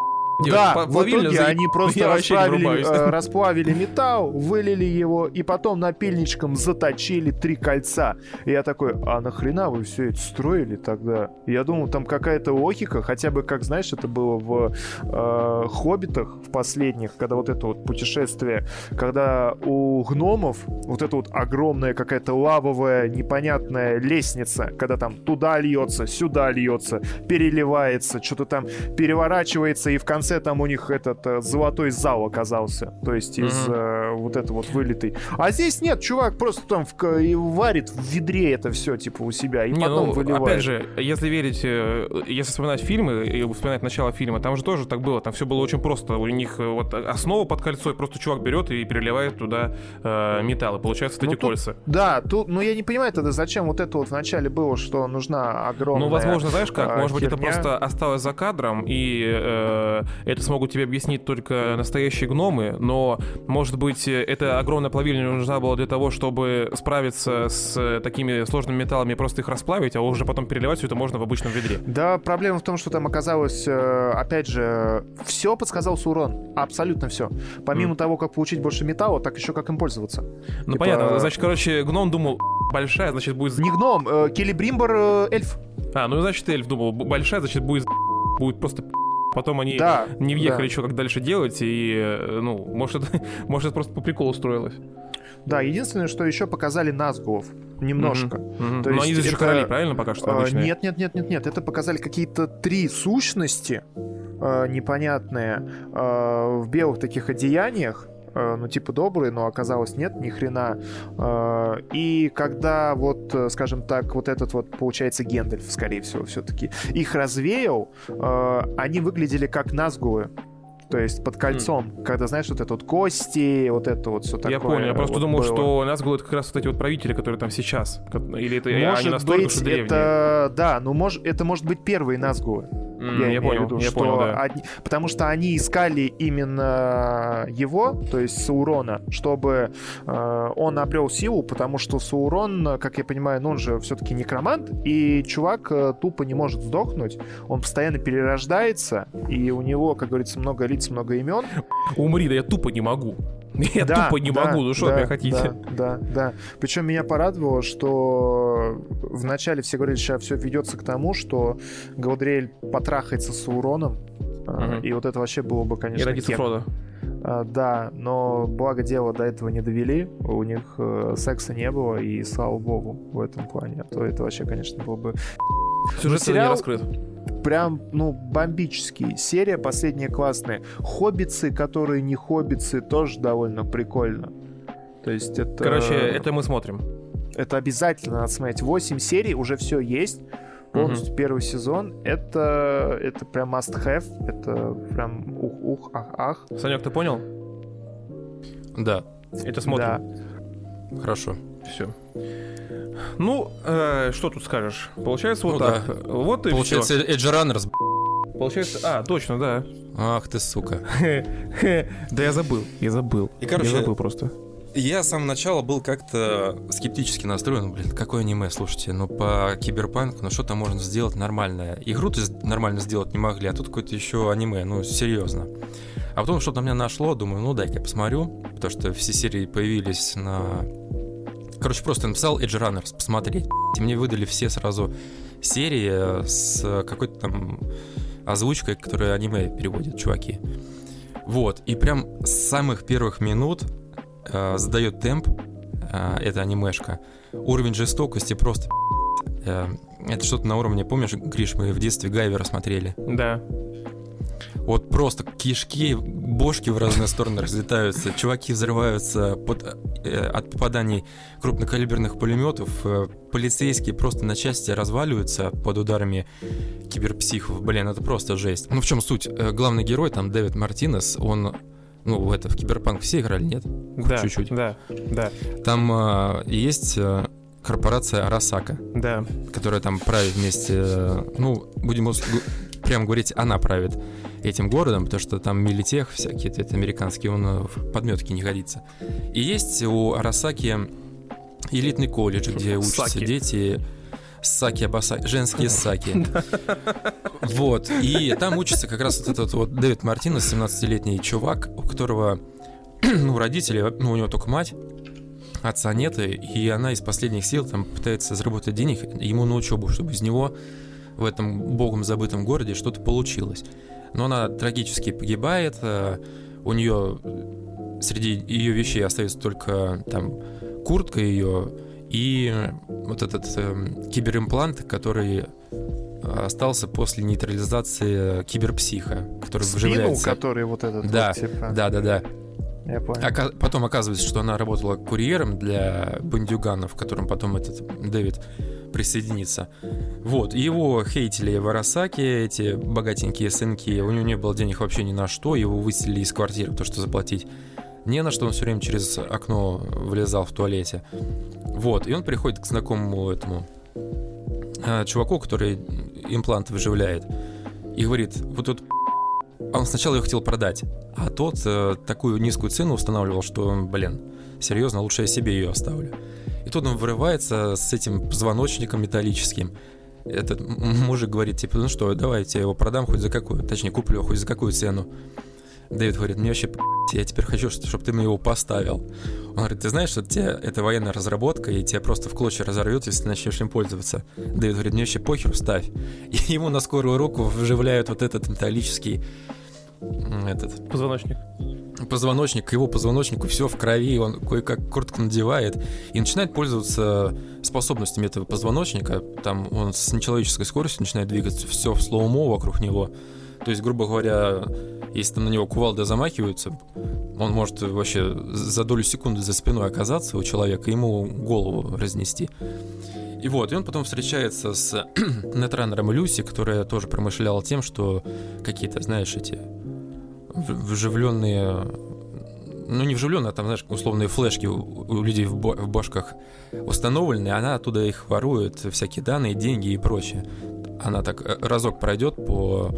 да, в итоге за... они *laughs* просто расплавили, э, расплавили металл, вылили его, и потом напильничком заточили три кольца. И я такой, а нахрена вы все это строили тогда? Я думал, там какая-то логика, хотя бы, как знаешь, это было в э, «Хоббитах» в последних, когда вот это вот путешествие, когда у гномов вот эта вот огромная какая-то лавовая непонятная лестница, когда там туда льется, сюда льется, переливается, что-то там переворачивается, и в конце конце там у них этот э, золотой зал оказался. То есть из mm-hmm. э, вот это вот вылитый. А здесь нет, чувак просто там в, и варит в ведре это все, типа, у себя, и Не, потом ну, выливает. Опять же, если верить, э, если вспоминать фильмы и вспоминать начало фильма, там же тоже так было. Там все было очень просто. У них э, вот основа под кольцо, и просто чувак берет и переливает туда э, металл, и получается ну, эти тут, кольца. Да, тут, ну я не понимаю тогда, зачем вот это вот вначале было, что нужна огромная Ну, возможно, знаешь как, может быть, это просто осталось за кадром, и э, это смогут тебе объяснить только настоящие гномы, но, может быть, эта огромная плавильня нужна была для того, чтобы справиться с такими сложными металлами и просто их расплавить, а уже потом переливать все это можно в обычном ведре. Да, проблема в том, что там оказалось, э, опять же, все подсказал Сурон, абсолютно все. Помимо mm. того, как получить больше металла, так еще как им пользоваться. Ну, типа... понятно, значит, короче, гном думал, большая, значит, будет... Не гном, э, Келебримбор э, эльф. А, ну, значит, эльф думал, большая, значит, будет будет просто Потом они да, не въехали да. еще, как дальше делать, и, э, ну, может, это, *laughs* может, это просто по приколу строилось. Да, единственное, что еще показали Назгулов. Немножко. Mm-hmm. Mm-hmm. То Но они здесь это... короли, правильно, пока что а, обычные? Нет, нет, нет, нет, нет. Это показали какие-то три сущности э, непонятные э, в белых таких одеяниях ну, типа, добрые, но оказалось нет, ни хрена. Э, и когда вот, э, скажем так, вот этот вот, получается, Гендальф, скорее всего, все-таки, их развеял, они выглядели как Назгулы то есть под кольцом, mm. когда, знаешь, вот это вот кости, вот это вот все такое. Я понял, я просто вот думал, было. что нас это как раз вот эти вот правители, которые там сейчас. Или это может они настолько быть, древние. это, да, ну, может, это может быть первые Назгулы. Mm, я, я понял, виду, я что понял, да. они- потому что они искали именно его, то есть Саурона, чтобы э, он обрел силу, потому что Саурон, как я понимаю, ну он же все-таки некромант, и чувак э, тупо не может сдохнуть, он постоянно перерождается, и у него, как говорится, много лиц, много имен. Умри, да я тупо не могу. *laughs* Я Да, тупо не да, могу, ну что да, меня хотите? Да, да, да. Причем меня порадовало, что вначале все говорили, сейчас все ведется к тому, что Галадриэль потрахается с Сауроном, а, Мгм. и вот это вообще было бы, И конечно, родится кек. Фродо. А, Да, но благо дело до этого не довели, у них э, секса не было, и слава богу в этом плане, а то это вообще, конечно, было бы Сюжет сериал- не раскрыт. Прям, ну, бомбический. Серия последняя классная. Хоббицы, которые не хоббицы, тоже довольно прикольно. То есть это... Короче, это мы смотрим. Это обязательно надо смотреть. 8 серий, уже все есть. Полностью первый сезон. Это, это прям must have. Это прям ух-ух, ах-ах. Санек, ты понял? Да, Это смотрим. Да. Хорошо. Все. Ну, э, что тут скажешь? Получается вот Ну так. Вот и Получается, все. Edge Runners. Получается... А, точно, да. Ах ты, сука. *laughs* Да я забыл, я забыл. И, короче, Я забыл просто. Я с самого начала был как-то скептически настроен. Блин, какое аниме, слушайте, ну по киберпанку, ну что там можно сделать нормальное? Игру-то нормально сделать не могли, а тут какое-то еще аниме, ну серьезно. А потом что-то меня нашло, думаю, ну дай-ка я посмотрю, потому что все серии появились на... Короче, просто написал Edge Runners посмотреть. И мне выдали все сразу серии с какой-то там озвучкой, которую аниме переводят чуваки. Вот, и прям с самых первых минут э, задает темп, э, эта анимешка. Уровень жестокости просто э, это что-то на уровне, помнишь, Гриш, мы в детстве Гайвера смотрели. Да. Вот просто кишки, бошки в разные стороны разлетаются, чуваки взрываются под, э, от попаданий крупнокалиберных пулеметов, э, полицейские просто на части разваливаются под ударами киберпсихов. Блин, это просто жесть. Ну в чем суть? Э, Главный герой, там Дэвид Мартинес, он ну, это в Киберпанк все играли, нет? Да, чуть-чуть. Да, да, Там э, есть корпорация Арасака, да. которая там правит вместе, э, ну, будем прямо говорить, она правит этим городом, потому что там милитех всякие, это американские, он э, в подметке не годится. И есть у Арасаки элитный колледж, где учатся Саки. дети Саки Абасаки, женские саки. *laughs* Вот, и там учится как раз вот этот вот Дэвид Мартинес, 17-летний чувак, у которого, *clears throat* ну, родители, ну, у него только мать, отца нет, и- она из последних сил там пытается заработать денег ему на учебу, чтобы из него в этом богом забытом городе что-то получилось. Но она трагически погибает, э, у нее среди ее вещей остается только там куртка ее и вот этот эм, киберимплант, который остался после нейтрализации киберпсиха, который Спину, вживляется. который вот этот Да, вот, типа. Да, да, да. Я понял. Ока- Потом оказывается, что она работала курьером для бандюганов, к которым потом этот Дэвид присоединится. Вот, его хейтили в Арасаке, эти богатенькие сынки, у него не было денег вообще ни на что, его выселили из квартиры, то что заплатить не на что, он все время через окно влезал в туалете. Вот, и он приходит к знакомому этому э, чуваку, который имплант выживляет, и говорит, вот тут он сначала ее хотел продать, а тот э, такую низкую цену устанавливал, что, блин, серьезно, лучше я себе ее оставлю. И тут он вырывается с этим позвоночником металлическим. Этот мужик говорит, типа, ну что, давай я его продам хоть за какую, точнее, куплю хоть за какую цену. Дэвид говорит, мне вообще я теперь хочу, чтобы ты мне его поставил. Он говорит, ты знаешь, что тебе это военная разработка, и тебя просто в клочья разорвет, если ты начнешь им пользоваться. Дэвид говорит, мне вообще похер, ставь. *laughs* И ему на скорую руку вживляют вот этот металлический этот Позвоночник. позвоночник, к его позвоночнику все в крови, он кое-как куртку надевает и начинает пользоваться способностями этого позвоночника. Там он с нечеловеческой скоростью начинает двигаться, все в слоумо вокруг него. То есть, грубо говоря, если там на него кувалда замахиваются, он может вообще за долю секунды за спиной оказаться у человека, ему голову разнести. И вот, и он потом встречается с *clears throat* нетранером Люси, которая тоже промышляла тем, что какие-то, знаешь, эти вживленные ну не вживленные, а там, знаешь, условные флешки у, людей в, в башках установлены, она оттуда их ворует, всякие данные, деньги и прочее. Она так э, разок пройдет по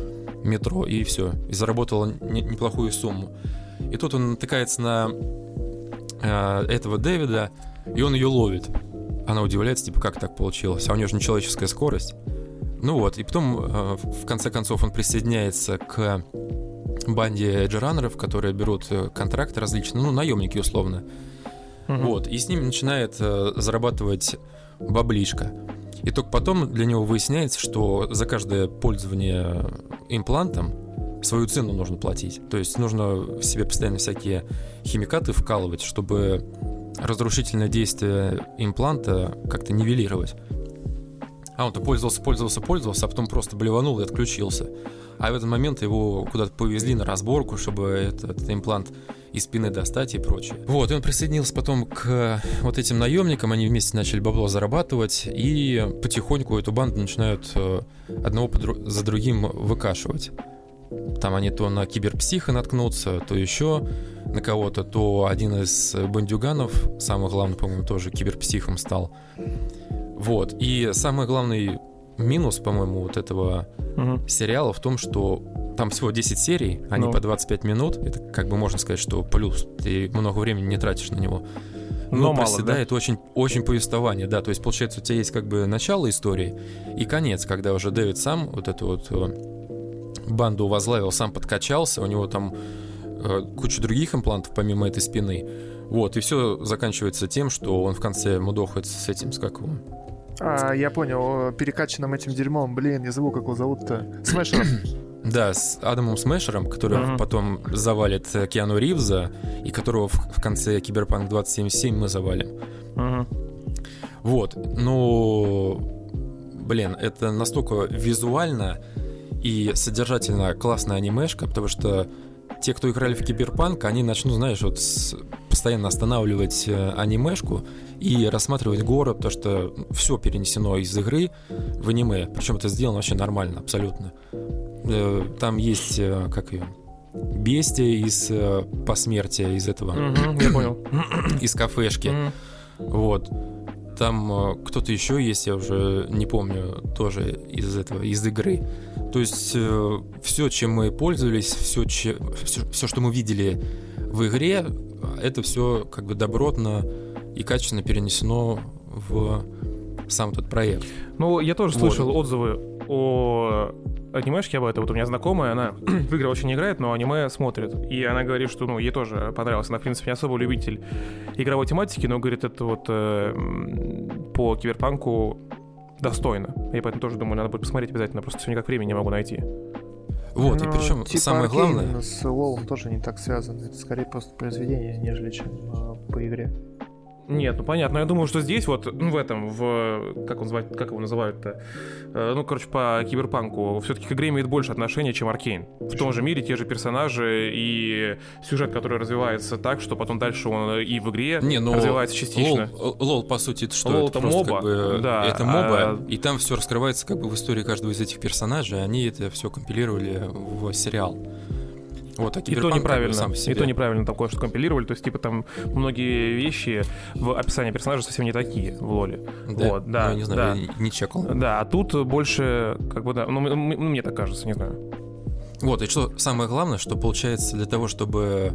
метро и все, и заработала не, неплохую сумму. И тут он натыкается на э, этого Дэвида, и он ее ловит. Она удивляется, типа, как так получилось, а у нее же нечеловеческая скорость. Ну вот, и потом, э, в конце концов, он присоединяется к банде эджеранеров, которые берут э, контракты различные, ну, наемники условно. Угу. Вот, и с ними начинает э, зарабатывать баблишка. И только потом для него выясняется, что за каждое пользование имплантом свою цену нужно платить. То есть нужно себе постоянно всякие химикаты вкалывать, чтобы разрушительное действие импланта как-то нивелировать. А он-то пользовался, пользовался, пользовался, а потом просто блеванул и отключился. А в этот момент его куда-то повезли на разборку, чтобы этот, этот имплант из спины достать и прочее. Вот, и он присоединился потом к вот этим наемникам, они вместе начали бабло зарабатывать, и потихоньку эту банду начинают э, одного за другим выкашивать. Там они то на киберпсиха наткнутся, то еще на кого-то, то один из бандюганов, самый главный, по-моему, тоже киберпсихом стал. Вот. И самый главный минус, по-моему, вот этого угу. сериала в том, что там всего 10 серий, они ну. по 25 минут. Это как бы можно сказать, что плюс. Ты много времени не тратишь на него. Но, Но мало, проседает да? очень, очень повествование, да. То есть, получается, у тебя есть как бы начало истории и конец, когда уже Дэвид сам вот эту вот э, банду возглавил, сам подкачался, у него там э, куча других имплантов помимо этой спины. Вот, и все заканчивается тем, что он в конце мудохается с этим, с как его, а, я понял, перекачанным этим дерьмом, блин, я забыл, как его зовут-то. Смешером. *clears throat* Да, с Адамом Смешером, который uh-huh. потом завалит э, Киану Ривза, и которого в, в конце Киберпанк 2077 мы завалим. Uh-huh. Вот, ну, блин, это настолько визуально и содержательно классная анимешка, потому что те, кто играли в Киберпанк, они начнут, знаешь, вот с, постоянно останавливать э, анимешку и рассматривать город, то что все перенесено из игры в аниме. Причем это сделано вообще нормально, абсолютно. Э, там есть, э, как ее, бестия из посмертия, из этого. я понял. Из кафешки. Вот. Там кто-то еще есть, я уже не помню, тоже из этого, из игры. То есть э, все, чем мы пользовались, все, че, все, все, что мы видели в игре, это все как бы добротно и качественно перенесено в сам этот проект. Ну, я тоже вот. слышал отзывы о анимешке об этом. Вот у меня знакомая, она *clears throat* в игры очень не играет, но аниме смотрит. И она говорит, что ну, ей тоже понравилось. Она, в принципе, не особо любитель игровой тематики, но говорит, это вот э, по киберпанку достойно. Я поэтому тоже думаю, надо будет посмотреть обязательно, просто все никак времени не могу найти. Вот, ну, и причем типа самое главное... с Лолом тоже не так связано. Это скорее просто произведение, нежели чем э, по игре. Нет, ну понятно. Я думаю, что здесь вот, ну, в этом, в... Как он называет, как его называют-то? Э, ну, короче, по киберпанку. Все-таки к игре имеет больше отношения, чем Аркейн. В том же мире те же персонажи и сюжет, который развивается так, что потом дальше он и в игре Не, ну, развивается частично. LoL, LoL, по сути, это что? LoL это, это моба. Как бы, да, это моба, а... и там все раскрывается как бы в истории каждого из этих персонажей. Они это все компилировали в сериал. Вот, а и то неправильно. Сам себе. И то неправильно там кое-что компилировали. То есть, типа, там многие вещи в описании персонажа совсем не такие в LoL е. Да? Вот, да. Ну, я не знаю, да. я не чекал. Да, а тут больше, как бы, да, ну, ну, мне так кажется, не знаю. Вот, и что самое главное, что получается для того, чтобы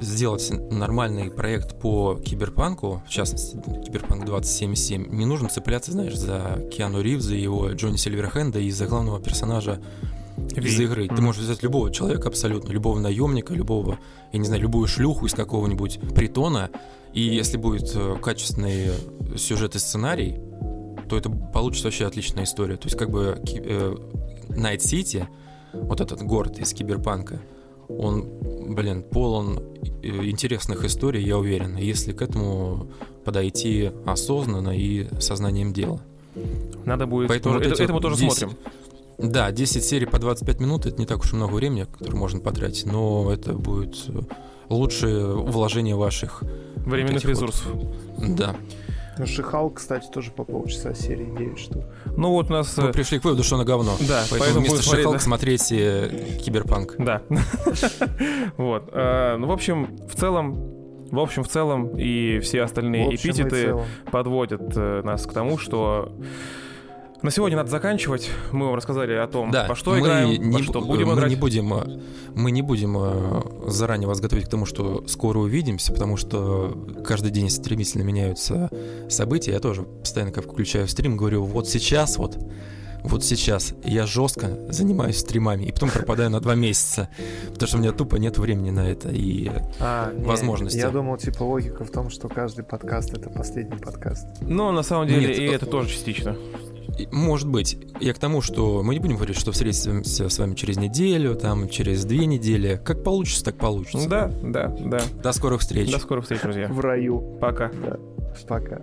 сделать нормальный проект по киберпанку, в частности, киберпанк 2077, не нужно цепляться, знаешь, за Киану Ривза его Джонни Сильверхенда и за главного персонажа из игры. Ты можешь взять любого человека абсолютно, любого наемника, любого, я не знаю, любую шлюху из какого-нибудь притона, и если будет э, качественный сюжет и сценарий, то это получится вообще отличная история. То есть как бы э, Найт Сити, вот этот город из киберпанка, он, блин, полон э, интересных историй, я уверен, если к этому подойти осознанно и сознанием дела. Надо будет... Поэтому это, этому тоже 10, смотрим. Да, 10 серий по 25 минут — это не так уж и много времени, которое можно потратить, но это будет э, лучшее вложение ваших... Временных вот ресурсов. Вот. Да. Ну, Шихал, кстати, тоже по полчаса серии 9 штук. Ну вот у нас... Мы пришли к выводу, что на говно. Да, поэтому, поэтому вместо Шихал да? смотрите Киберпанк. Да. *laughs* Вот. Ну, в общем, в целом, в общем, в целом, и все остальные эпитеты подводят э, нас к тому, что на сегодня надо заканчивать. Мы вам рассказали о том, да, по что играем, не, по что будем мы играть. Не будем, э, мы не будем э, заранее вас готовить к тому, что скоро увидимся, потому что каждый день стремительно меняются события. Я тоже постоянно, как включаю стрим, говорю, вот сейчас вот вот сейчас я жестко занимаюсь стримами и потом пропадаю на два месяца, потому что у меня тупо нет времени на это и а, возможности. Я думал, типа, логика в том, что каждый подкаст — это последний подкаст. Ну, на самом деле, нет, и это тоже частично. Может быть. Я к тому, что мы не будем говорить, что встретимся с вами через неделю, там, через две недели. Как получится, так получится. Да, да, да. До скорых встреч. До скорых встреч, друзья. В раю. Пока. Да. Пока.